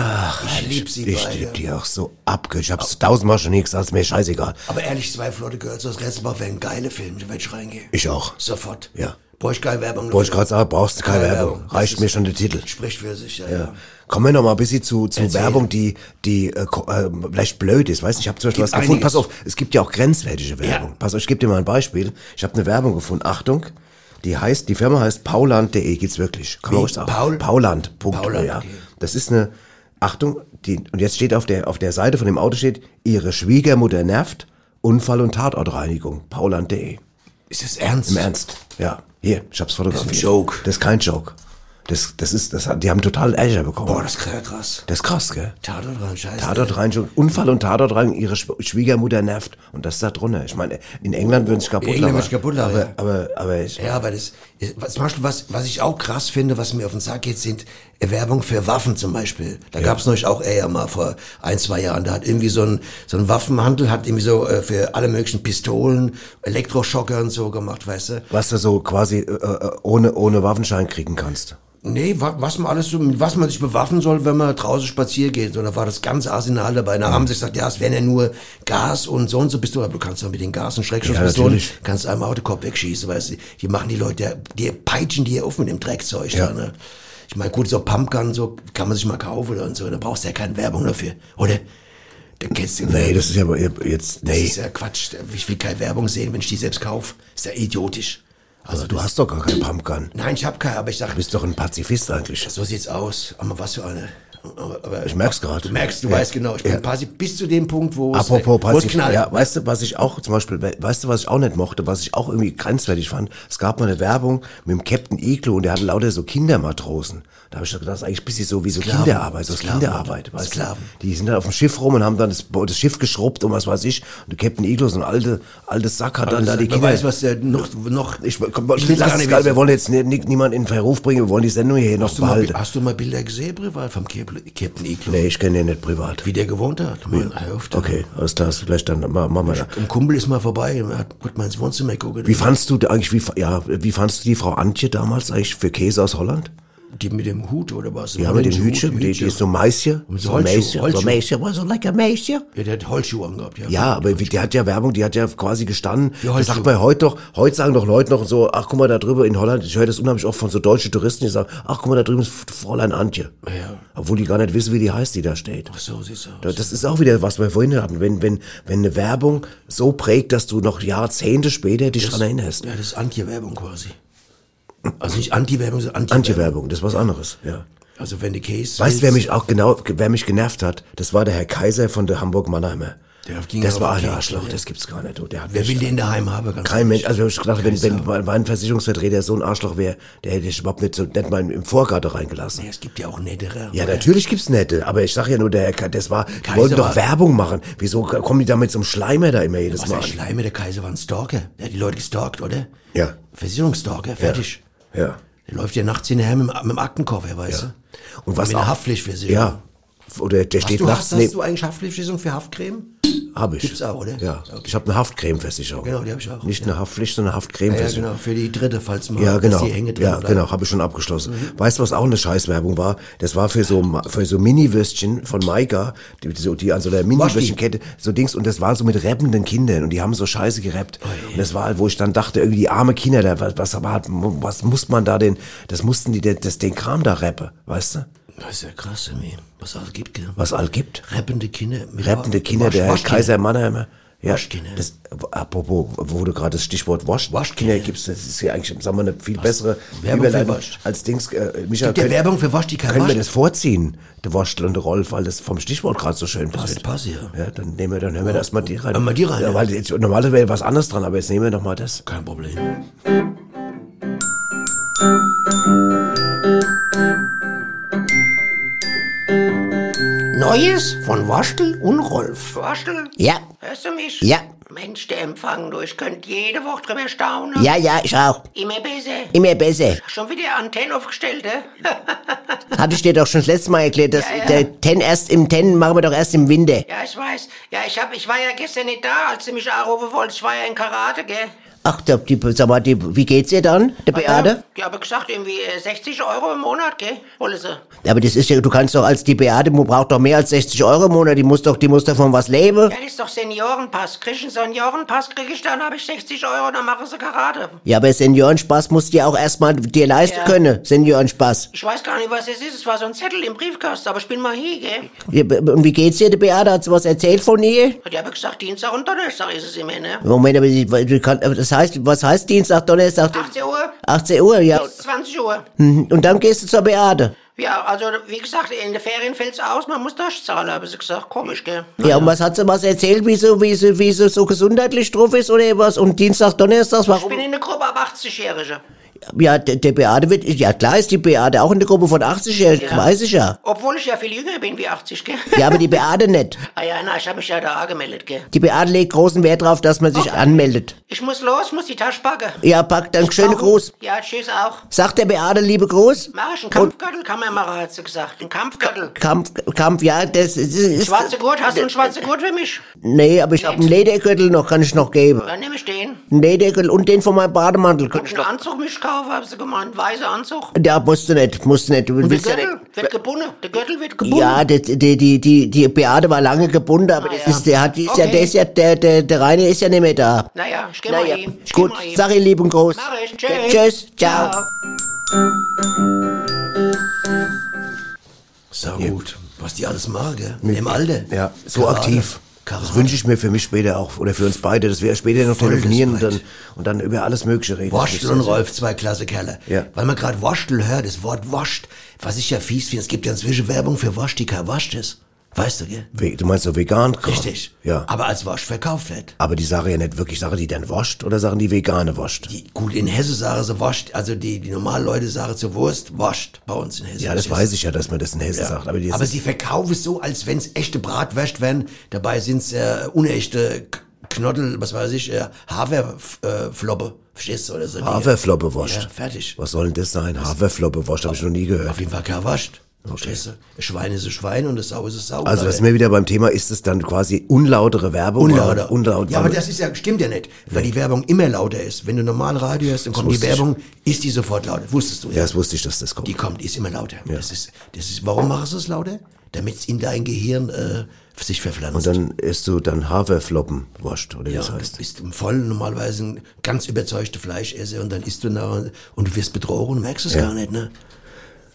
ich lieb sie Ich beide. lieb die auch so abge. Ich hab's tausendmal schon gesagt, ist mir scheißegal. Aber ehrlich, zwei flotte Girls aus Restbach wären geile Filme, werd ich reingehen. Ich auch. Sofort. Ja. Brauch ich keine Werbung. Wollte ich gerade sagen, brauchst du keine Keine Werbung. Werbung. Reicht Das mir schon der Titel. Spricht für sich, ja, Ja. ja. Kommen wir noch mal ein bisschen zu, zu Erzähl. Werbung, die, die äh, äh, vielleicht blöd ist. Weißt du, ich habe zum Beispiel Gibt was gefunden. Pass auf, es gibt ja auch grenzwertige Werbung. Ja. Pass auf, ich gebe dir mal ein Beispiel. Ich habe eine Werbung gefunden. Achtung, die heißt, die Firma heißt pauland.de. Gibt's wirklich? Kann man ruhig sagen. Paul? Pauland. Punkt, Pauland, ja. okay. Das ist eine, Achtung, die, und jetzt steht auf der, auf der Seite von dem Auto steht, ihre Schwiegermutter nervt, Unfall- und Tatortreinigung. Pauland.de. Ist das ernst? Im Ernst. Ja. Hier, ich hab's fotografiert. Das ist ein Joke. Das ist kein Joke. Das, das ist, das, die haben total Ärger bekommen. Boah, das ist krass. Das ist krass, gell? Tatort rein, scheiße. Tatortreinigung, Unfall und Tatortreinigung, ihre Schw- Schwiegermutter nervt. Und das ist da drunter. Ich meine, in England würden sich kaputt In England lachen. würden sich kaputt lachen, aber, aber, aber ich, Ja, aber das, was, zum Beispiel, was, was ich auch krass finde, was mir auf den Sack geht, sind Werbung für Waffen zum Beispiel. Da gab's neulich auch eher mal vor ein, zwei Jahren. Da hat irgendwie so ein, so ein Waffenhandel, hat irgendwie so äh, für alle möglichen Pistolen, Elektroschocker und so gemacht, weißt du? was du so quasi äh, äh, ohne, ohne Waffenschein kriegen kannst. Nee, wa was man alles so, mit was man sich bewaffnen soll, wenn man draußen spazieren geht. Und da war das ganze Arsenal dabei. Da haben sie gesagt, ja, es wären ja nur Gas und so und so Pistolen. Aber du kannst doch mit den Gas- und Schreckschusspistolen, natürlich. kannst einem Autokopf wegschießen, weißt du. Die machen die Leute, die peitschen die auf mit dem Dreckzeug Ja. da, ne? Ich meine, gut, so Pumpgun, so kann man sich mal kaufen und so. Da brauchst du ja keine Werbung dafür, oder? Da kennst du Nee, das ist ja aber jetzt, das nee. ist ja Quatsch. Ich will keine Werbung sehen, wenn ich die selbst kaufe. Ist ja idiotisch. Also du hast doch gar keinen Pumpgun. Nein, ich hab keine, aber ich sag, Du bist doch ein Pazifist eigentlich. so sieht's aus. Aber was für eine. Aber, aber, Ich merk's gerade. Du merkst, du Ja. weißt genau, ich bin Ja. Pasi bis zu dem Punkt, wo Apropos es, Pazifist, knallt. ja, weißt du, was ich auch zum Beispiel, we- weißt du, was ich auch nicht mochte, was ich auch irgendwie grenzwertig fand? Es gab mal eine Werbung mit dem Captain Iglo und der hatte lauter so Kindermatrosen. Da habe ich gedacht, das ist eigentlich ein bisschen so wie so Sklaven. Kinderarbeit, so Sklaven. Kinderarbeit, weißt Sklaven. du? Die sind dann auf dem Schiff rum und haben dann das, das Schiff geschrubbt und was weiß ich. Und der Captain Iglo, so ein alte, altes Sack, hat dann da die Kinder. weiß, was der noch, noch ich, komm, Ich will's lass es wir wollen jetzt ni- ni- niemanden in Verruf bringen, wir wollen die Sendung hier noch hast, mal, behalten. hast du mal Bilder gesehen, privat, vom Captain Captain Iglo? Nee, ich kenne den nicht privat. Wie der gewohnt hat? Hör auf, du. Okay, alles klar, vielleicht dann, ma- machen wir da. Ein Kumpel ist mal vorbei und hat gut mal ins Wohnzimmer geguckt. Wie fandst du eigentlich, wie, ja, wie fandst du die Frau Antje damals eigentlich für Käse aus Holland? Die mit dem Hut oder was? Ja, mit dem Hütchen, die, die ist so Maisje. Mit So Holzschuh, Maisje, so. Maisje, war so lecker Maisje. Ja, der hat Holzschuhe angehabt, ja. Ja, aber die hat ja Werbung, die hat ja quasi gestanden. Das sagt man heute doch, heute sagen doch Leute noch so, ach guck mal da drüber in Holland, ich höre das unheimlich oft von so deutschen Touristen, die sagen, ach guck mal da drüben ist Fräulein Antje. Ja. Obwohl die gar nicht wissen, wie die heißt, die da steht. Ach so sieht's aus. Da- Das ist auch wieder, was wir vorhin hatten. Wenn, wenn, wenn eine Werbung so prägt, dass du noch Jahrzehnte später dich dran erinnerst. Ja, das ist Anti-Werbung quasi. Also nicht Anti-Werbung, sondern Anti-Werbung. Anti-Werbung, das ist was anderes, ja. Also wenn die Case. Weißt du, wer mich auch genau, wer mich genervt hat? Das war der Herr Kaiser von der Hamburg Mannheimer. Der ging das war ein Arschloch, ja. das gibt's gar nicht. du. Der hat Wer will den daheim haben? Ganz Kein Mensch, also ich gedacht, wenn, wenn mein Versicherungsvertreter so ein Arschloch wäre, der hätte ich überhaupt nicht, so, nicht mal im Vorgarten reingelassen. Ja, es gibt ja auch nettere. Ja, natürlich gibt's nette, aber ich sag ja nur, der, Herr Ka- das war, die Kaiser wollten doch Werbung machen. Wieso kommen die da mit so einem Schleimer da immer jedes Was Mal? der Schleime, der Kaiser war ein Stalker. Der hat die Leute gestalkt, oder? Ja. Versicherungsstalker, fertig. Ja. Der läuft ja nachts hinterher mit, dem- mit dem Aktenkoffer, weißt du? Und was mit einer auch- Haftpflichtversicherung. Ja. Oder der Hast steht du, nachts hast, hast du eigentlich Haftpflichtversicherung für Haftcreme? Hab ich. Gibt's auch, oder? Ja. Ich habe eine Haftcremeversicherung. Genau, die hab ich auch, Nicht ja. eine Haftpflicht, sondern eine Ja, ja, Haftcremeversicherung. genau, für die dritte, falls mal Ja, dass genau. die Hänge drin Ja, bleiben. genau, habe ich schon abgeschlossen. Weißt du, was auch eine Scheißwerbung war? Das war für so für so Mini-Würstchen von Maika, die, so, die an so der Mini-Würstchenkette, so Dings, und das war so mit rappenden Kindern und die haben so scheiße gerappt. und das war halt, wo ich dann dachte, irgendwie die arme Kinder, da, was, was, was muss man da denn, das mussten die das, den Kram da rappen, weißt du? Das ist ja krass, irgendwie, was alles gibt, gell? Was all gibt. Rappende Kinder. mit Rappende Kinder, Wasch- der Herr Waschkinder. Kaiser Mannheimer. Ja, Waschkinder. das, apropos, wo du gerade das Stichwort Wasch, Waschkinder. Gibst, das ist ja eigentlich, sagen wir, eine viel bessere Werbung für Wasch. als Dings, äh, Michael. Gibt ja Werbung für Wasch, die kein Können wir Wasch- das vorziehen, der Waschtel und der Rolf, weil das vom Stichwort gerade so schön passt. passt, ja. Ja, dann nehmen wir, dann hören wir erstmal die rein. Wir die rein, Ja, weil jetzt, normalerweise wäre was anderes dran, aber jetzt nehmen wir noch mal das. Kein Problem. Neues von Waschtel und Rolf. Waschel? Ja. Hörst du mich? Ja. Mensch, der Empfang, du, ich könnte jede Woche drüber staunen. Ja, ja, ich auch. Immer besser. Immer besser. Schon wieder Antenne aufgestellt, hä? Hatte ich dir doch schon das letzte Mal erklärt, dass Ja, ja. der Ten erst im Ten machen wir doch erst im Winter. Ja, ich weiß. Ja, ich, hab, ich war ja gestern nicht da, als du mich anrufen wolltest. Ich war ja in Karate, gell? Ach, der, die, sag mal, die, wie geht's ihr dann, der Beate? Die haben gesagt, irgendwie äh, 60 Euro im Monat, gell? Wollen sie. Ja, aber das ist ja, du kannst doch als die Beate, die braucht doch mehr als 60 Euro im Monat, die muss doch, die muss davon was leben. Ja, das ist doch Seniorenpass. Krieg ich einen Seniorenpass, krieg ich dann, habe ich 60 Euro, dann machen sie Karate. Ja, aber Seniorenspaß musst du ja auch erstmal dir leisten Ja. können, Seniorenspaß. Ich weiß gar nicht, was es ist. Es war so ein Zettel im Briefkasten, aber ich bin mal hier, gell? Ja, b- Und wie geht's dir, der Beate? Hat sie was erzählt von ihr? Die haben gesagt, Dienstag und Donnerstag ist es immer, ne? Moment, aber sie- du aber das heißt, was heißt Dienstag, Donnerstag? 18 Uhr 18 Uhr, ja. bis 20 Uhr. Mhm. Und dann gehst du zur Beate. Ja, also wie gesagt, in den Ferien fällt's aus, man muss durchzahlen, haben sie gesagt. Komisch, gell? Ja, und was hat sie was erzählt, wie sie, wie sie, wie sie so gesundheitlich drauf ist oder was? Und Dienstag, Donnerstag, Ich warum? bin in der Gruppe ab 80-Jährige. Ja, der, der Beate wird, ja klar ist die Beate auch in der Gruppe von 80 Jahren, das Ja. weiß ich ja. Obwohl ich ja viel jünger bin wie 80, gell? Ja, aber die Beate nicht. ah ja, na, ich habe mich ja da angemeldet, gell? Die Beate legt großen Wert drauf, dass man sich anmeldet. Ich muss los, muss die Tasche packen. Ja, pack dann schöne Gruß. Ja, tschüss auch. Sagt der Beate liebe Gruß? Mach ich einen Kampfgürtel, kann man machen, hat sie gesagt. Ein Kampfgürtel. Kampf, Kampf, ja, das ist, ist Schwarze Gurt, hast du einen schwarzen Gurt für mich? Nee, aber ich habe einen Ledergürtel noch, kann ich noch geben. Dann nehme ich den. Einen Ledergürtel und den von meinem Bademantel. Kann ich noch. einen Anzug mich kaufen, haben sie gemeint. Weißer Anzug. Ja, musst du nicht, musst du nicht. Du Und der willst ja nicht. Gürtel wird gebunden. Der Gürtel wird gebunden. Ja, die, die, die, die, die Beate war lange gebunden, aber das ja. ist, der hat, die ist ja, Okay. der ist ja, der, der, der Reine ist ja nicht mehr da. Naja, ich geh mal Naja, hin. Ich gut, mal hin. sag ihr lieben Gruß. Mach ich. Tschüss. Tschüss, ciao. So gut. Was die alles machen, gell? Im Alter. Ja, so Karate. aktiv. Karate. Das wünsche ich mir für mich später auch, oder für uns beide, dass wir später noch Voll telefonieren und dann, und dann über alles Mögliche reden. Waschtel und Rolf, zwei klasse Kerle. Ja. Weil man gerade Waschtel hört, das Wort wascht, was ich ja fies finde, es gibt ja inzwischen Werbung für Wasch, die kein wascht ist. Weißt du, gell? We- Du meinst so vegan? Kram? Richtig. Ja. Aber als Wasch verkauft wird. Aber die sagen ja nicht wirklich, sagen die dann wascht oder sagen die vegane wascht? Die, gut, in Hesse sagen sie wascht, also die, die normalen Leute sagen zur Wurst, wascht bei uns in Hesse. Ja, das weiß ich ja, dass man das in Hessen Ja. sagt. Aber, die Aber sie verkaufen es so, als wenn es echte Bratwürst wären. Dabei sind es äh, unechte K- Knottel, was weiß ich, äh, Haferfloppe. Verstehst du? Oder so. Haferfloppe wascht. Ja, fertig. Was soll denn das sein? Haferfloppe wascht, habe ich noch nie gehört. Auf jeden Fall kein wascht. Du? Ein Schwein ist ein Schwein und das Sau ist ein Sau. Also, das sind wir wieder beim Thema, ist es dann quasi unlautere Werbung? Unlauter. Oder Unlaut, ja, aber das ist ja, stimmt ja nicht, weil die Werbung immer lauter ist. Wenn du normal Radio hörst, dann kommt die wusste ich. Werbung, ist die sofort lauter. Wusstest du ja, das wusste ich, dass das kommt. Die kommt, die ist immer lauter. Das ist, das ist, warum machst du es lauter? Damit es in dein Gehirn äh, sich verpflanzt. Und dann isst du dann Haferfloppen wascht, oder wie ja, das du heißt. bist im voll normalerweise ein ganz überzeugter Fleischesser und dann isst du nachher und du wirst betrogen und merkst es Ja. gar nicht, ne?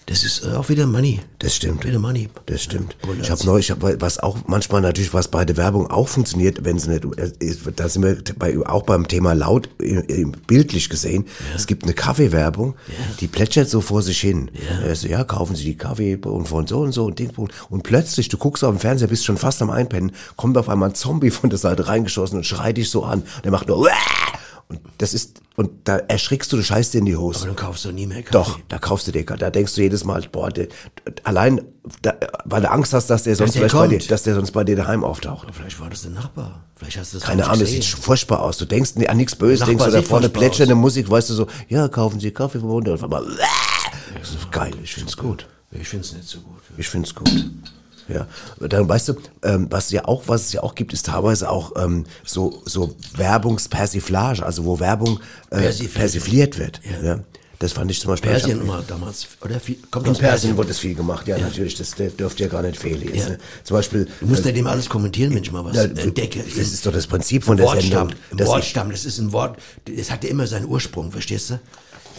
Das ist äh, auch wieder Money. Das stimmt. Wieder Money. Das stimmt. Ich habe neulich, ich hab, was auch manchmal natürlich, was bei der Werbung auch funktioniert, wenn sie nicht, äh, ist, da sind wir bei, auch beim Thema laut äh, bildlich gesehen. Es gibt eine Kaffeewerbung, die plätschert so vor sich hin. Ja. So, ja, kaufen Sie die Kaffee und von so und so und Ding und plötzlich, du guckst auf den Fernseher, bist schon fast am Einpennen, kommt auf einmal ein Zombie von der Seite reingeschossen und schreit dich so an. Der macht nur und das ist und da erschrickst du, du scheißt dir in die Hose. Aber dann kaufst du nie mehr Kaffee. Doch, da kaufst du dir, da denkst du jedes Mal, boah, der, allein, da, weil du Angst hast, dass der sonst der vielleicht bei dir, dass der sonst bei dir daheim auftaucht. Vielleicht war das der Nachbar. Vielleicht hast du das Keine Ahnung, das sieht furchtbar aus. Du denkst an nichts Böses, denkst du da vorne plätschernde. Musik, weißt du so, ja, kaufen Sie Kaffee vom und auf einmal, das ist geil, ich find's gut. Ich find's nicht so gut. Ich find's gut. Ja, dann weißt du, ähm, was ja auch, was es ja auch gibt, ist teilweise auch ähm, so so Werbungspersiflage, also wo Werbung äh, Persifliert. persifliert wird. Ja. Das fand ich zum Beispiel. Persien immer damals, oder? Viel, kommt in aus Persien Persien. wurde das viel gemacht, ja, natürlich, das dürfte ja gar nicht fehlen. Jetzt, Ja. ne? Zum Beispiel. Du musst ja äh, dem alles kommentieren, wenn ich mal was Ja, entdecke. das ist doch das Prinzip von der Wortstamm, Sendung, Wortstamm, das ist ein Wort, das hat ja immer seinen Ursprung, verstehst du?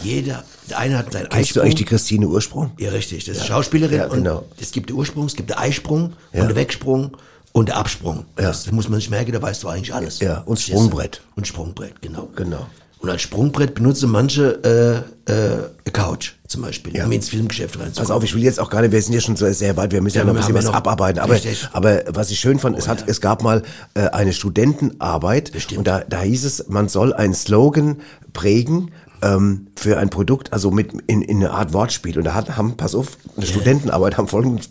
Jeder, der eine hat seinen Kennst du eigentlich die Christine Ursprung? Ja, richtig, das ist Ja. Schauspielerin Ja, genau. und es gibt Ursprung, es gibt den Eisprung Ja. und den Wegsprung und den Absprung. Ja. Das muss man sich merken, da weißt du eigentlich alles. Ja, und? Sprungbrett. Und Sprungbrett, genau. Genau. Und als Sprungbrett benutzen manche äh, äh, Couch zum Beispiel, um ins Filmgeschäft reinzukommen. Pass auf, ich will jetzt auch gar nicht, wir sind ja schon so sehr weit, wir müssen ja, Ja, noch ein bisschen was ja noch- abarbeiten. Aber, Richtig. aber was ich schön fand, es, hat, es gab mal äh, eine Studentenarbeit und da, da hieß es, man soll einen Slogan prägen ähm, für ein Produkt, also mit in, in eine Art Wortspiel. Und da hat, haben, pass auf, eine Studentenarbeit haben folgendes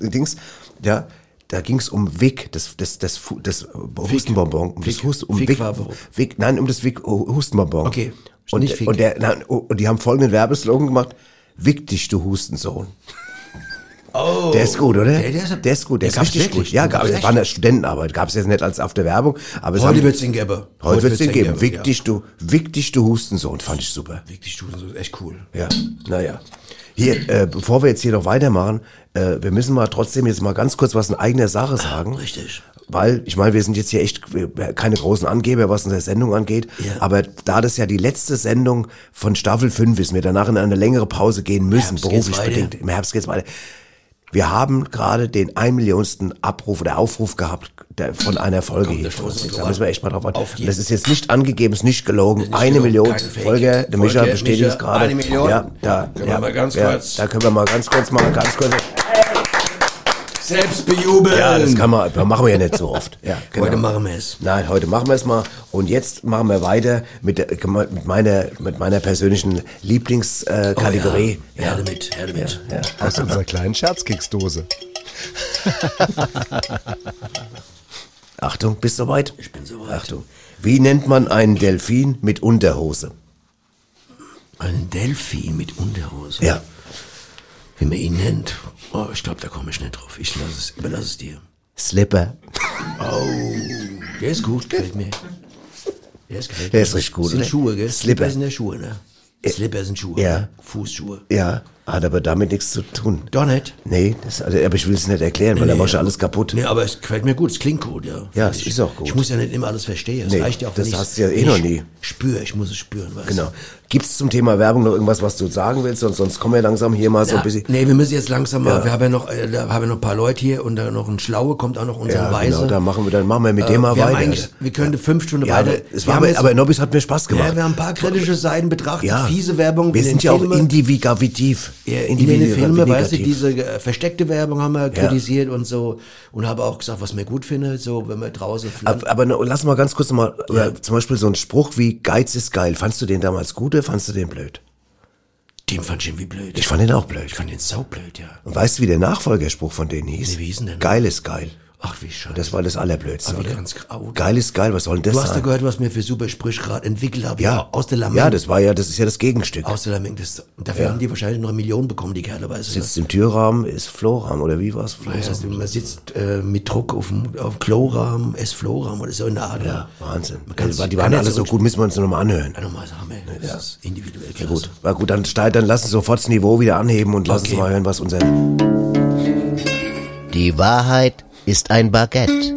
Dings, ja, da ging es um Wick, das, das, das, das Hustenbonbon, um das Wick. Hust, um Wick Wick? Wick, nein, um das Wick Hustenbonbon. Okay, Und, nicht Fick. und, der, nein, und die haben folgenden Werbeslogan gemacht, Wick dich, du Hustensohn. Oh, Der ist gut, oder? Der, der ist, Der ist gut, der, ist richtig wirklich? gut. Ja, gab, war eine Studentenarbeit, gab es jetzt nicht als auf der Werbung. Aber es Heute haben- wird's den geben. Heute wird's den den geben. Wick dich, du, wick dich, du Hustensohn, fand ich super. Wirklich, du, das ist echt cool. Ja, naja. Hier, äh, bevor wir jetzt hier noch weitermachen, äh, wir müssen mal trotzdem jetzt mal ganz kurz was in eigener Sache sagen. Richtig. Weil, ich meine, wir sind jetzt hier echt keine großen Angeber, was unsere Sendung angeht. Ja. Aber da das ja die letzte Sendung von Staffel 5 ist, wir danach in eine längere Pause gehen müssen, beruflich weiter. bedingt. Im Herbst geht's weiter. Wir haben gerade den ein Millionsten Abruf oder Aufruf gehabt der, von einer Folge Komm, hier. da müssen wir echt mal drauf warten. Das ist jetzt nicht angegeben, ist nicht gelogen. Nicht eine Million. Folge. Der Micha bestätigt es gerade. eine Million. Ja, da, Können ja, wir mal ganz ja, kurz- Da können wir mal ganz kurz mal ganz kurz. Selbst bejubeln. Ja, das kann man, das machen wir ja nicht so oft. Ja, genau. Heute machen wir es. Nein, heute machen wir es mal. Und jetzt machen wir weiter mit, der, mit meiner, mit meiner persönlichen Lieblingskategorie. Kategorie. Oh ja. Her damit, her damit. Ja, ja. Aus unserer kleinen Scherzkeksdose. Achtung, bist du soweit? Ich bin soweit. Achtung. Wie nennt man einen Delfin mit Unterhose? Einen Delfin mit Unterhose. Ja. Wie man ihn nennt. Oh, ich glaube, da komme ich nicht drauf. Ich lasse es, überlasse es dir. Slipper. Oh, der ist gut, gefällt mir. Der ist, gefällt Der mir. ist richtig gut, Sind oder? Schuhe, gell? Slipper. sind ja Schuhe, ne? Slipper sind Schuhe. Ja. ne? Fußschuhe. Ja, hat aber damit nichts zu tun. Doch nicht. Nee, das, also, aber ich will es nicht erklären, weil Nee, da du aber- alles kaputt. Nee, aber es gefällt mir gut, es klingt gut, ja. Ja, es ist auch gut. Ich muss ja nicht immer alles verstehen. Es Nee, reicht ja auch das ich- hast du ja eh noch nie. Spür, ich muss es spüren, weißt Genau. Gibt es zum Thema Werbung noch irgendwas, was du sagen willst? Sonst, sonst kommen wir langsam hier mal so ein Ja, bisschen. nee, wir müssen jetzt langsam mal, Ja. wir haben ja noch, äh, da haben wir noch ein paar Leute hier und da noch ein Schlaue, kommt auch noch unser Ja, Weise. genau, dann machen wir, dann machen wir mit Äh, dem mal wir weiter. wir könnten fünf Stunden ja, weiter. aber, es war aber, aber Nobbis hat mir Spaß gemacht. Ja, wir haben ein paar kritische Seiten betrachtet, Ja. fiese Werbung. Wir in sind ja auch Filmen. Individuativ. Ja, in den Filmen, weißt du, diese äh, versteckte Werbung haben wir kritisiert und so und habe auch gesagt, was mir gut finde, so wenn wir draußen Aber, aber lass mal ganz kurz nochmal, ja. zum Beispiel so ein Spruch wie Geiz ist geil. Fandst du den damals gut oder fandst du den blöd? Den fand ich irgendwie blöd. Ich fand den auch blöd. Ich fand den saublöd, ja. Und weißt du, wie der Nachfolgerspruch von denen hieß? Nee, wie hieß denn? Geil ist geil. Ach, wie scheiße. Das war das Allerblödste. Oder? ganz grau. Geil ist geil, was soll denn das Du hast ja sein? gehört, was mir für super Sprüche gerade entwickelt habe. Ja. Aus der Lameng. Ja, das war ja, das ist ja das Gegenstück. Aus der Lameng. Das, dafür Ja. haben die wahrscheinlich noch eine Million bekommen, die Kerle, weißt du. Sitzt im Türrahmen, ist Flohrahmen oder wie war's? Das heißt, man sitzt äh, mit Druck auf dem auf Klorahmen, es Florahmen oder so in der Art. Ja, Wahnsinn. kann die, waren alle so gut, müssen wir uns nochmal anhören. Ja, nochmal sagen, ey, das ist individuell Ja, gut, war gut, dann, steig- dann lass uns sofort das Niveau wieder anheben und lass Okay. uns mal hören, was unser... Die Wahrheit ist ein Baguette.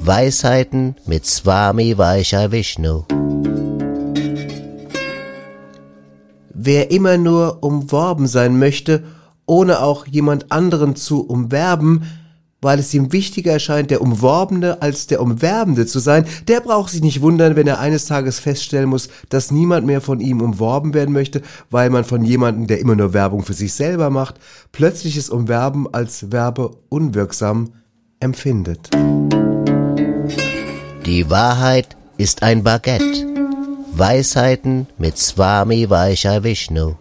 Weisheiten mit Swami Vaishya Vishnu. Wer immer nur umworben sein möchte, ohne auch jemand anderen zu umwerben, weil es ihm wichtiger erscheint, der Umworbene als der Umwerbende zu sein, der braucht sich nicht wundern, wenn er eines Tages feststellen muss, dass niemand mehr von ihm umworben werden möchte, weil man von jemandem, der immer nur Werbung für sich selber macht, plötzliches Umwerben als werbeunwirksam empfindet. Die Wahrheit ist ein Baguette. Weisheiten mit Swami Vaishya Vishnu.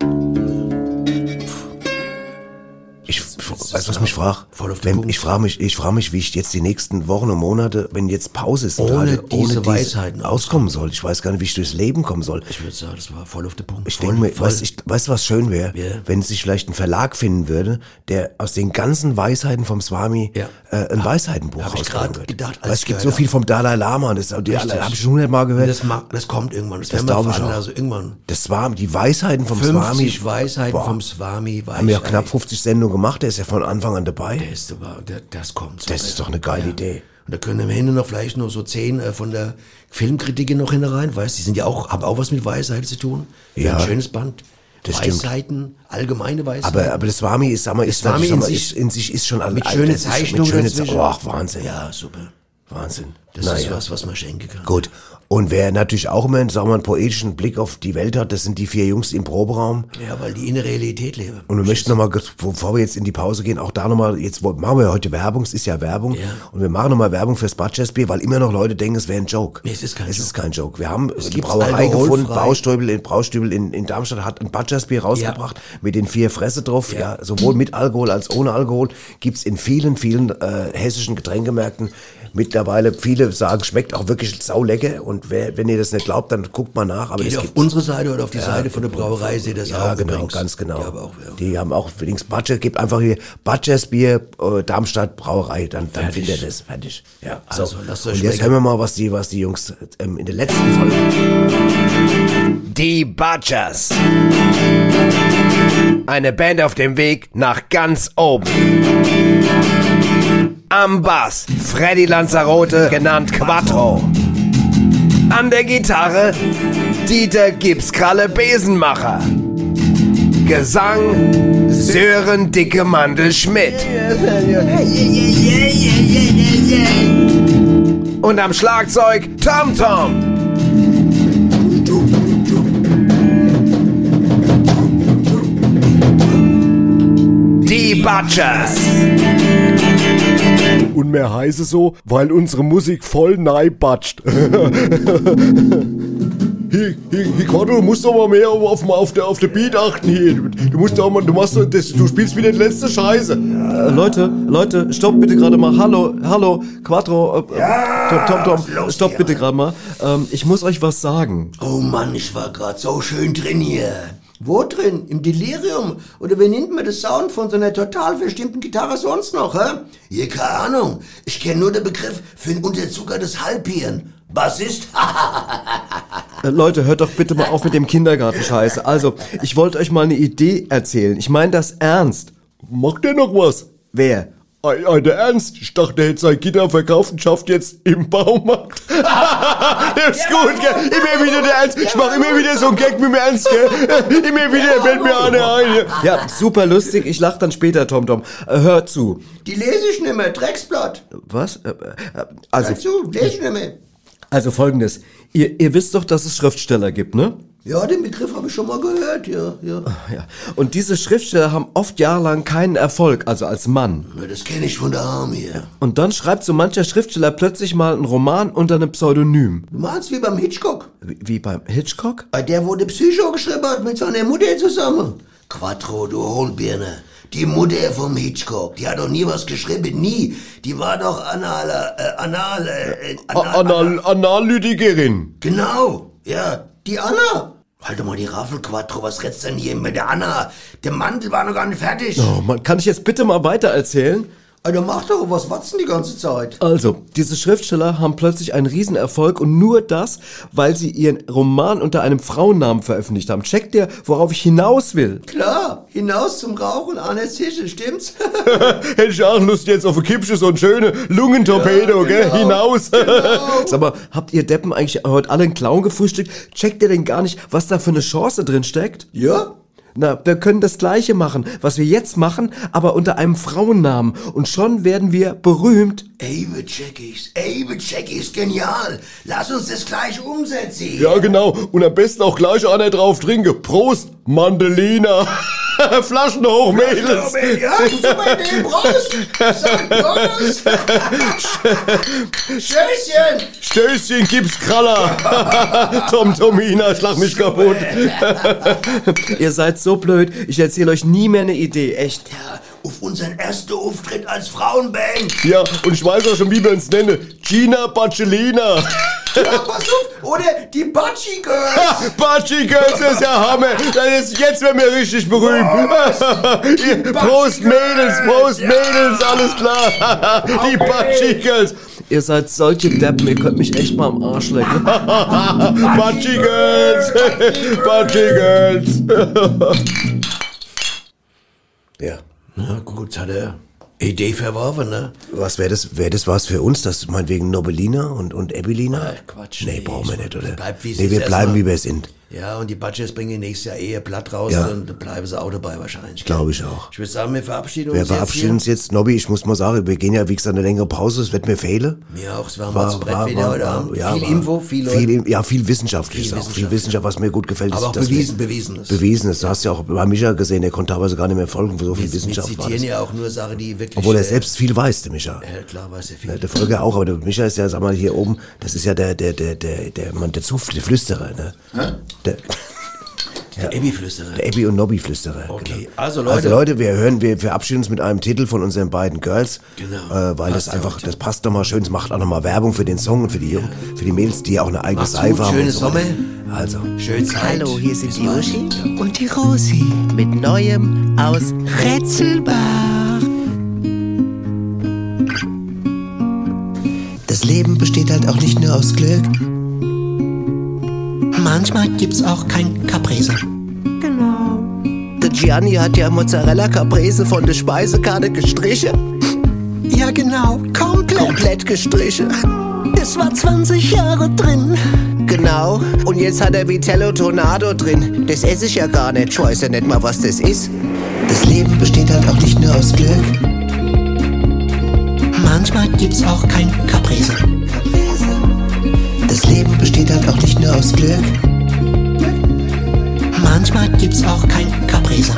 Ich, weißt du, was mich frag? Wenn, ich frage mich, ich frage mich, wie ich jetzt die nächsten Wochen und Monate, wenn jetzt Pause ist, Ohne gerade diese Weisheiten auskommen soll. Ich weiß gar nicht, wie ich durchs Leben kommen soll. Ich würde sagen, das war voll auf den Punkt. Ich denke mir, weißt, ich, weißt du, was schön wäre? Ja. Wenn sich vielleicht ein Verlag finden würde, der aus den ganzen Weisheiten vom Swami äh, ein Weisheitenbuch hab rausbringen würde. gedacht, Weil es gibt so viel vom Dalai Lama, das, Richtig. alle habe ich schon hundertmal gehört. Das, ma- das kommt irgendwann. Das, Das werden wir glaube ich erfahren, auch. Also irgendwann. Das Swami, die Weisheiten vom 50 Swami. Weisheiten Boah. vom Swami. Haben wir ja Weisheit. knapp 50 Sendungen gemacht, der ist ja von Anfang an dabei. Der ist aber, der, das kommt. Das ist doch eine geile Idee. Und da können am Ende noch vielleicht noch so zehn äh, von der Filmkritik noch hinein, weißt die sind ja auch, haben auch was mit Weisheit zu tun. Ja. Ein schönes Band. Das stimmt. Weisheiten, allgemeine Weisheiten. Aber, aber das Swami ist, sag mal, ist, mal, in sich- in sich ist schon alle mit schönen Zeichnungen Mit schönen oh, Wahnsinn. Ja, super. Wahnsinn. Das Naja. ist was, was man schenken kann. Gut. Und wer natürlich auch immer, sagen wir mal, einen poetischen Blick auf die Welt hat, das sind die vier Jungs im Proberaum. Ja, weil die in der Realität leben. Und wir möchten nochmal, bevor wir jetzt in die Pause gehen, auch da nochmal, jetzt machen wir heute Werbung, es ist ja Werbung. Und wir machen nochmal Werbung fürs Bier, weil immer noch Leute denken, es wäre ein Joke. Nee, es ist kein es Joke. ist kein Joke. Wir haben die gibt's Brauerei gefunden. Braustübel in, Braustübel in, in Darmstadt hat ein Bier rausgebracht mit den vier Fresse drauf, ja. sowohl mit Alkohol als ohne Alkohol. Gibt's in vielen, vielen äh, hessischen Getränkemärkten mittlerweile. Viele sagen, schmeckt auch wirklich saulecker. Und wer, wenn ihr das nicht glaubt, dann guckt mal nach. Aber Geht auf unsere Seite oder auf die Ja, Seite von der Brauerei, seht ihr das ja, auch. genau, übrigens. ganz genau. Die haben auch, ja. Die haben auch übrigens Butcher, gibt einfach hier Butchers Bier, äh, Darmstadt Brauerei, dann, dann Fertig. findet ihr das. Fertig. Ja, Also, so. lasst euch Und jetzt schmecken. hören wir mal, was die, was die Jungs ähm, in der letzten Folge. Die Butchers. Eine Band auf dem Weg nach ganz oben. Am Bass Freddy Lanzarote, genannt Quattro. An der Gitarre Dieter Gipskralle Besenmacher. Gesang Sören Dicke Mandel Schmidt. Und am Schlagzeug Tom Tom. Die Butchers. Und mehr heiße so, weil unsere Musik voll neibatscht. Hier, hier, hier, Quattro, du musst doch mal mehr auf, auf, der, auf der Beat achten hier. Du, musst doch mal, du machst doch das, du spielst wieder die letzte Scheiße. Äh, Leute, Leute, stopp bitte gerade mal. Hallo, hallo, Quattro, äh, äh, Tom, Tom, Tom, stopp bitte gerade mal. Ähm, ich muss euch was sagen. Oh Mann, ich war grad so schön drin hier. Wo drin? Im Delirium? Oder wie nennt man das Sound von so einer total verstimmten Gitarre sonst noch, hä? Hier, keine Ahnung. Ich kenne nur den Begriff für ein unterzuckertes Halbhirn. Bassist? Äh, Leute, hört doch bitte mal auf mit dem Kindergartenscheiße. Also, ich wollte euch mal eine Idee erzählen. Ich meine das ernst. Macht der noch was? Wer? Ei, ei, der Ernst. Ich dachte, er hätte sein Gitter verkauft und schafft jetzt im Baumarkt. der ist gut, gell? Immer wieder der Ernst. Ich mach immer wieder so einen Gag mit dem Ernst, gell? Immer wieder fällt mir einer ein. Ja, super lustig. Ich lach dann später, Tom Tom. Äh, hört zu. Die lese ich nicht mehr, Drecksblatt. Was? Äh, äh, also, Hör zu, lese ich nicht mehr. also folgendes. Ihr, ihr wisst doch, dass es Schriftsteller gibt, ne? Ja, den Begriff habe ich schon mal gehört, ja, ja. Ja. Und diese Schriftsteller haben oft jahrelang keinen Erfolg, also als Mann. Na, Das kenne ich von der Army, ja. Und dann schreibt so mancher Schriftsteller plötzlich mal einen Roman unter einem Pseudonym. Du meinst wie beim Hitchcock? Wie, wie beim Hitchcock? Bei der, der Psycho geschrieben hat mit seiner Mutter zusammen. Quattro, du Hohlbirne. Die Mutter vom Hitchcock, die hat doch nie was geschrieben, nie. Die war doch anale, äh, anale, äh, Anal Analytikerin. Genau, ja, die Anna. Halt mal die Raffel, Quattro, was redst denn hier mit der Anna? Der Mantel war noch gar nicht fertig. Oh Mann, kann ich jetzt bitte mal weiter erzählen? Alter, mach doch, was watzen die ganze Zeit? Also, diese Schriftsteller haben plötzlich einen Riesenerfolg und nur das, weil sie ihren Roman unter einem Frauennamen veröffentlicht haben. Checkt ihr, worauf ich hinaus will? Klar, hinaus zum Rauchen an der Tische, stimmt's? Hätte ich auch Lust jetzt auf ein Kippsche, so ein schöne Lungentorpedo, gell? genau. Hinaus. Sag mal, habt ihr Deppen eigentlich heute alle einen Clown gefrühstückt? Checkt ihr denn gar nicht, was da für eine Chance drin steckt? ja? Na, wir können das Gleiche machen, was wir jetzt machen, aber unter einem Frauennamen. Und schon werden wir berühmt. Abe Checkies, Abe Checkies, genial. Lass uns das gleich umsetzen. Ja, genau. Und am besten auch gleich einer drauf trinke. Prost, Mandelina. Flaschen hoch, Mädels. Ja, super Idee, Prost. Sag Prost. Stößchen. Stößchen, gib's Kraller. Tom Tomina, schlag mich kaputt. Ihr seid so blöd, ich erzähle euch nie mehr eine Idee, echt. Ja, auf unseren ersten Auftritt als Frauenband. Ja, und ich weiß auch schon, wie wir uns nennen. Gina Bacellina. Ja, pass auf. Oder die Batschi Girls. Batschi Girls ist ja Hammer. Das ist, jetzt werden wir richtig berühmt. Prost Mädels, Prost Mädels, alles klar. Die Batschi Girls. Ihr seid solche Deppen, ihr könnt mich echt mal am Arsch lecken. Batschi Girls. Batschi Girls. Ja. Na gut, hat er Idee verworfen, ne? Was wäre das, wäre das was für uns? Das meinetwegen Nobelina und, und Ebelina? Quatsch. Nee, brauchen wir nicht, oder? Bleibt, wie nee, wir bleiben, wie wir sind. Ja, und die Budgets bringen nächstes Jahr eher platt raus Ja. und da bleiben sie auch dabei wahrscheinlich. Glaube ich auch. Ich würde sagen, wir verabschieden Wir uns verabschieden uns jetzt. Nobby, ich muss mal sagen, wir gehen ja, wie gesagt, eine längere Pause. Es wird mir fehlen. jetzt. Mir auch, es war ein Brett wieder heute Abend. ja, viel war- Info, viel Leute. viel, Ja, viel wissenschaftlich. Viel auch. Viel Wissenschaft, Wissenschaft, was mir gut gefällt. Aber ist, auch dass bewiesen, wir, Bewiesenes. Bewiesenes. Du hast ja auch bei Micha gesehen, der konnte teilweise gar nicht mehr folgen, so viel wir, wir Wissenschaft war zitieren ja auch nur Sachen, die wirklich... Obwohl er äh, selbst viel weiß, der Micha. Ja, klar weiß er viel. Ja, der Volker auch, aber der Micha ist ja, sag mal, hier oben, das ist ja der, der, der, der, der, Mann, der Zuf, der Flüsterer, ne? Der, Der Ebbi-Flüsterer. der Ebbi und Nobby-Flüsterer. Okay, genau. also Leute. Also Leute, wir hören, wir verabschieden uns mit einem Titel von unseren beiden Girls. Genau. Äh, weil das einfach, das passt nochmal schön, es macht auch nochmal Werbung für den Song und für die, für die Mädels, die auch eine eigene Macht's Seife gut, haben. schönen und so. Sommer. Also. Schön Zeit. Hallo, hier sind die Uschi Und die Rosi. mit Neuem aus Rätselbach. Das Leben besteht halt auch nicht nur aus Glück. Manchmal gibt's auch kein Caprese. Der Gianni hat ja Mozzarella Caprese von der Speisekarte gestrichen. Ja, genau. Komplett. Komplett gestrichen. Es war 20 Jahre drin. Genau. Und jetzt hat er Vitello Tornado drin. Das esse ich ja gar nicht. Ich weiß ja nicht mal, was das ist. Das Leben besteht halt auch nicht nur aus Glück. Manchmal gibt's auch kein Caprese. Das Leben besteht halt auch nicht nur aus Glück. Manchmal gibt's auch kein Caprese.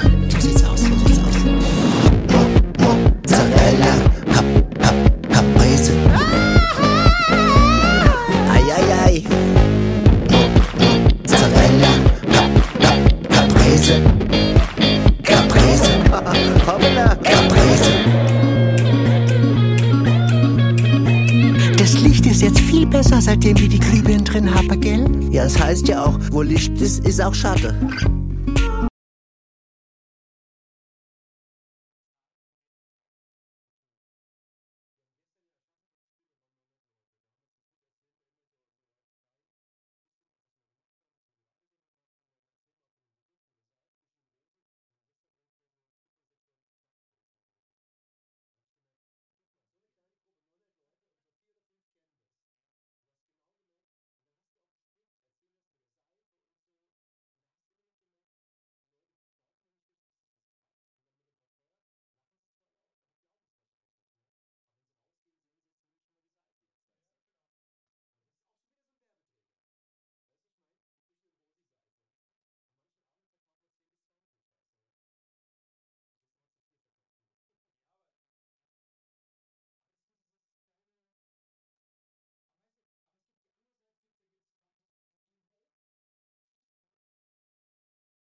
Es heißt ja auch, wo Licht ist, ist auch Schatten.